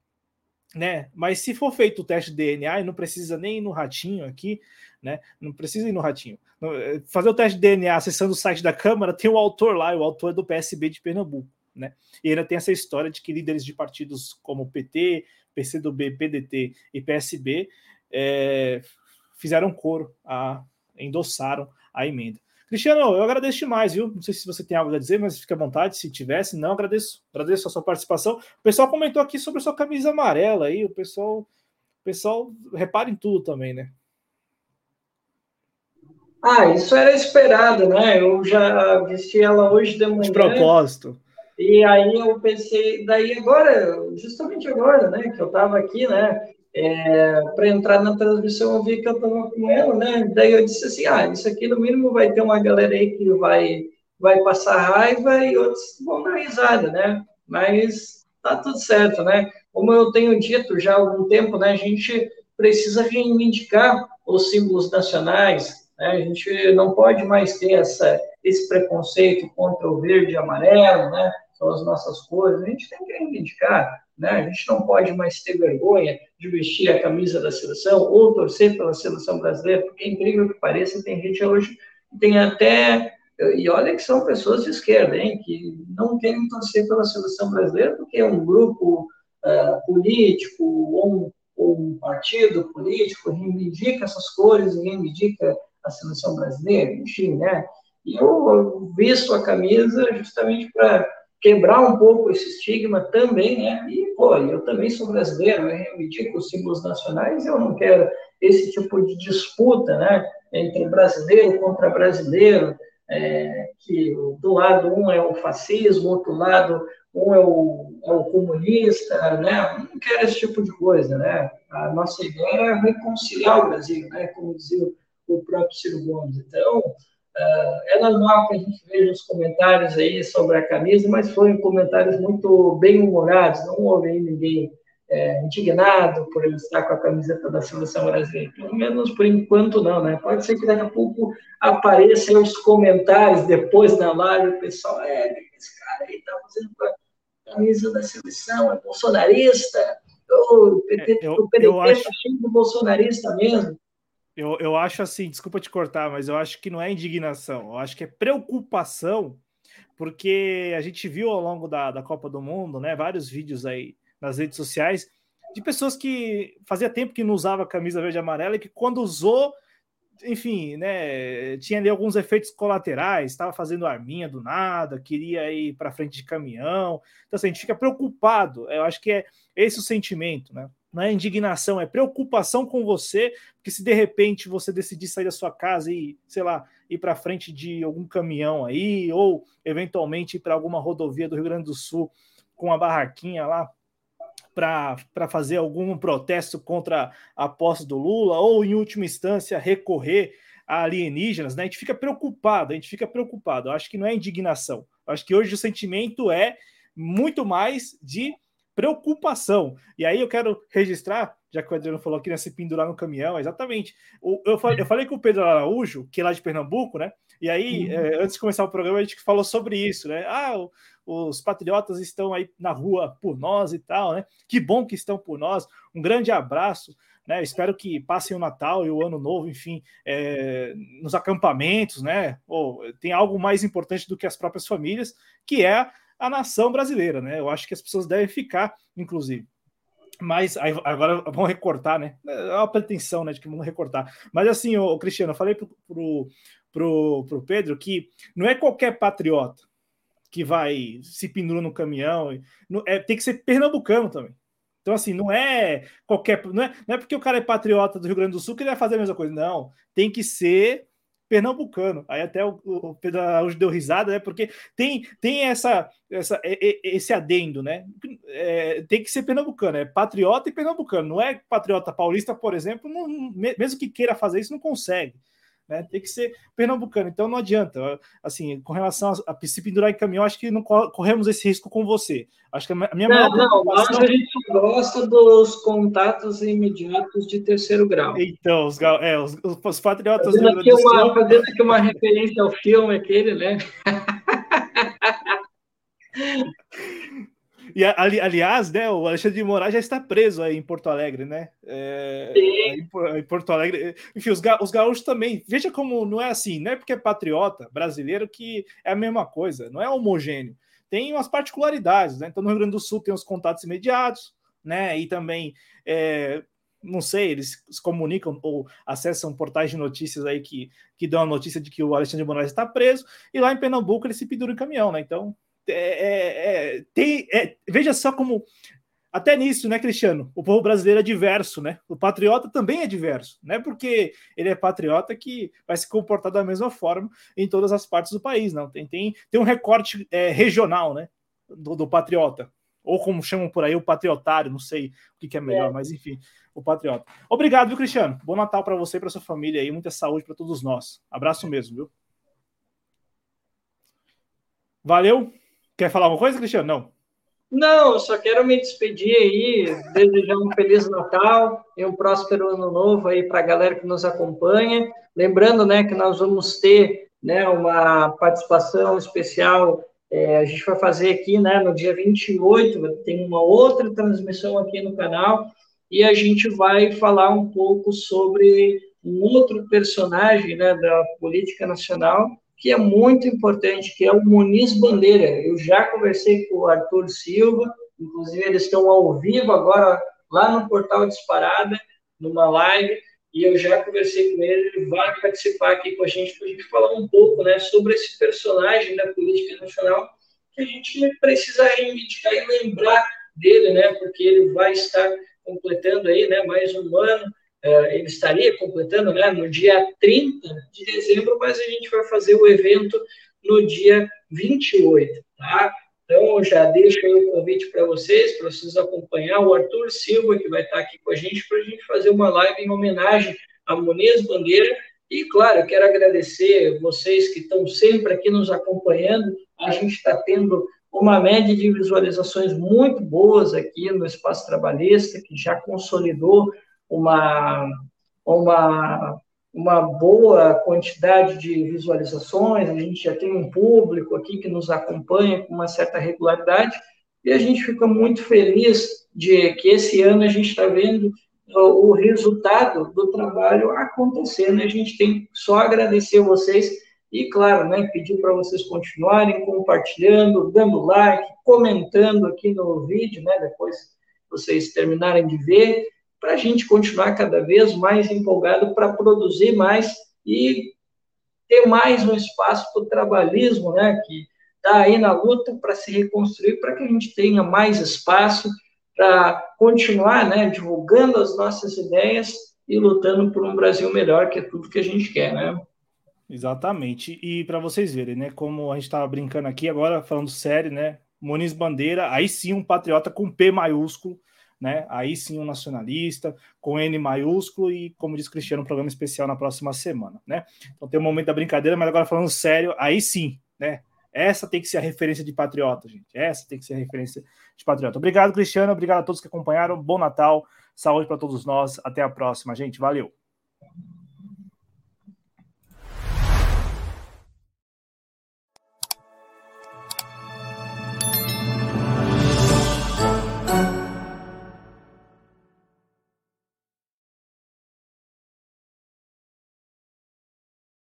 né? Mas se for feito o teste de DNA, e não precisa nem ir no ratinho aqui, né? Não precisa ir no ratinho. Eh, fazer o teste de DNA acessando o site da Câmara, tem o autor lá, o autor é do PSB de Pernambuco, né? E ainda tem essa história de que líderes de partidos como PT, PCdoB, PDT e PSB é, fizeram coro, a, endossaram a emenda. Cristiano, eu agradeço demais, viu? Não sei se você tem algo a dizer, mas fique à vontade, se tivesse. Não, agradeço, agradeço a sua participação. O pessoal comentou aqui sobre a sua camisa amarela aí, o pessoal, o pessoal repara em tudo também, né? Ah, isso era esperado, né? Eu já vesti ela hoje de manhã. De propósito. E aí eu pensei, daí agora, justamente agora, né, que eu estava aqui, né, é, para entrar na transmissão, eu vi que eu estava com ela, né? Daí eu disse assim: ah, isso aqui no mínimo vai ter uma galera aí que vai, vai passar raiva e outros vão dar risada, né? Mas tá tudo certo, né? Como eu tenho dito já há algum tempo, né? A gente precisa reivindicar os símbolos nacionais, né? A gente não pode mais ter essa, esse preconceito contra o verde e amarelo, né? São as nossas cores. A gente tem que reivindicar. Né? A gente não pode mais ter vergonha de vestir a camisa da seleção ou torcer pela seleção brasileira, porque, incrível que pareça, tem gente hoje tem até. E olha que são pessoas de esquerda, hein, que não querem torcer pela seleção brasileira porque é um grupo uh, político ou um, ou um partido político reivindica essas cores reivindica a seleção brasileira, enfim, né? E eu visto a camisa justamente para quebrar um pouco esse estigma também, né? E, pô, eu também sou brasileiro, eu reivindico os símbolos nacionais, eu não quero esse tipo de disputa, né? Entre brasileiro contra brasileiro, é, que do lado um é o fascismo, outro lado um é o, é o comunista, né? Eu não quero esse tipo de coisa, né? A nossa ideia é reconciliar o Brasil, né? Como dizia o próprio Ciro Gomes. Então, é normal que a gente veja os comentários aí sobre a camisa, mas foram comentários muito bem humorados, não houve ninguém é, indignado por ele estar com a camiseta da seleção brasileira. Pelo menos por enquanto não, né? Pode ser que daqui a pouco apareçam os comentários depois da live, o pessoal, é, esse cara aí tá fazendo a camisa da seleção, é bolsonarista, o PT, é, eu, o PDT eu acho... tá cheio de bolsonarista mesmo. Eu, eu acho assim, desculpa te cortar, mas eu acho que não é indignação, eu acho que é preocupação, porque a gente viu ao longo da, da Copa do Mundo, né, vários vídeos aí nas redes sociais de pessoas que fazia tempo que não usava camisa verde e amarela e que quando usou, enfim, né, tinha ali alguns efeitos colaterais, estava fazendo arminha do nada, queria ir para frente de caminhão. Então assim, a gente fica preocupado. Eu acho que é esse o sentimento, né? Não é indignação, é preocupação com você, porque se de repente você decidir sair da sua casa e, sei lá, ir para frente de algum caminhão aí, ou eventualmente ir para alguma rodovia do Rio Grande do Sul com uma barraquinha lá para fazer algum protesto contra a posse do Lula, ou em última instância recorrer a alienígenas, né? A gente fica preocupado, a gente fica preocupado. Eu acho que não é indignação. Eu acho que hoje o sentimento é muito mais de preocupação. E aí eu quero registrar já que o Adriano falou que ia se pendurar no caminhão, exatamente. O, eu, falei, eu falei com o Pedro Araújo, que é lá de Pernambuco, né? E aí, uhum. é, antes de começar o programa, a gente falou sobre isso, né? Ah, o, os patriotas estão aí na rua por nós e tal, né? Que bom que estão por nós. Um grande abraço. Né, espero que passem o Natal e o Ano Novo, enfim, é, nos acampamentos, né? Ou tem algo mais importante do que as próprias famílias, que é a nação brasileira, né? Eu acho que as pessoas devem ficar, inclusive. Mas agora vão recortar, né? É uma pretensão, né? De que vão recortar. Mas assim, o Cristiano, eu falei pro, pro, pro, pro Pedro que não é qualquer patriota que vai se pendura no caminhão. É, tem que ser pernambucano também. Então, assim, não é qualquer. Não é, não é porque o cara é patriota do Rio Grande do Sul que ele vai fazer a mesma coisa. Não. Tem que ser pernambucano. Aí até o, o Pedro Araújo deu risada, né? Porque tem, tem essa, essa, esse adendo, né? É, tem que ser pernambucano, é patriota e pernambucano. Não é patriota paulista, por exemplo, não, mesmo que queira fazer isso, não consegue. Né? Tem que ser pernambucano, então não adianta. Assim, com relação a, a se pendurar em caminhão, acho que não corremos esse risco com você. Acho que a minha não, não, mas a gente gosta dos contatos imediatos de terceiro grau. Então, os, é, os, os patriotas fazendo aqui, uma, fazendo aqui uma referência ao filme aquele, né? *laughs* E ali, aliás, né, o Alexandre de Moraes já está preso aí em Porto Alegre, né? É, em Porto Alegre. Enfim, os, ga, os gaúchos também. Veja como não é assim, não é porque é patriota brasileiro que é a mesma coisa, não é homogêneo. Tem umas particularidades, né? Então, no Rio Grande do Sul tem os contatos imediatos, né? E também, é, não sei, eles se comunicam ou acessam portais de notícias aí que, que dão a notícia de que o Alexandre de Moraes está preso, e lá em Pernambuco ele se pendura em caminhão, né? Então, é, é, é, tem, é, veja só como até nisso, né, Cristiano? O povo brasileiro é diverso, né? O patriota também é diverso, não é porque ele é patriota que vai se comportar da mesma forma em todas as partes do país, não. Tem, tem, tem um recorte é, regional, né, do, do, patriota, ou como chamam por aí, o patriotário, não sei o que, que é melhor, é. mas enfim, o patriota. Obrigado, viu, Cristiano? Bom Natal para você e para sua família aí, muita saúde para todos nós. Abraço mesmo, viu? Valeu. Quer falar alguma coisa, Cristiano? Não. Não, só quero me despedir aí, desejar um Feliz Natal e um próspero Ano Novo aí para a galera que nos acompanha. Lembrando, né, que nós vamos ter, né, uma participação especial, é, a gente vai fazer aqui, né, no dia 28, tem uma outra transmissão aqui no canal, e a gente vai falar um pouco sobre um outro personagem, né, da política nacional, que é muito importante, que é o Muniz Bandeira. Eu já conversei com o Arthur Silva, inclusive eles estão ao vivo agora lá no Portal Disparada, numa live, e eu já conversei com ele, ele vai participar aqui com a gente para a gente falar um pouco né, sobre esse personagem da política nacional que a gente precisa reivindicar e lembrar dele, né, porque ele vai estar completando aí né, mais um ano ele estaria completando né, no dia 30 de dezembro, mas a gente vai fazer o evento no dia 28, tá? Então, já deixo aí o convite para vocês, para vocês acompanhar o Arthur Silva, que vai estar aqui com a gente, para a gente fazer uma live em homenagem a Muniz Bandeira. E, claro, quero agradecer vocês que estão sempre aqui nos acompanhando. A gente está tendo uma média de visualizações muito boas aqui no Espaço Trabalhista, que já consolidou uma, uma, uma boa quantidade de visualizações, a gente já tem um público aqui que nos acompanha com uma certa regularidade, e a gente fica muito feliz de que esse ano a gente está vendo o resultado do trabalho acontecendo, a gente tem só agradecer a vocês e, claro, né, pedir para vocês continuarem compartilhando, dando like, comentando aqui no vídeo, né, depois vocês terminarem de ver, para a gente continuar cada vez mais empolgado para produzir mais e ter mais um espaço para o trabalhismo, né, que está aí na luta para se reconstruir, para que a gente tenha mais espaço para continuar né, divulgando as nossas ideias e lutando por um Brasil melhor, que é tudo que a gente quer, né? Exatamente. E para vocês verem, né, como a gente estava brincando aqui, agora falando sério, né, Muniz Bandeira, aí sim um patriota com P maiúsculo, né? Aí sim um nacionalista, com N maiúsculo e, como diz Cristiano, um programa especial na próxima semana, né? Então tem um momento da brincadeira, mas agora falando sério, aí sim, né? Essa tem que ser a referência de patriota, gente. Essa tem que ser a referência de patriota. Obrigado, Cristiano. Obrigado a todos que acompanharam. Bom Natal. Saúde para todos nós. Até a próxima, gente. Valeu.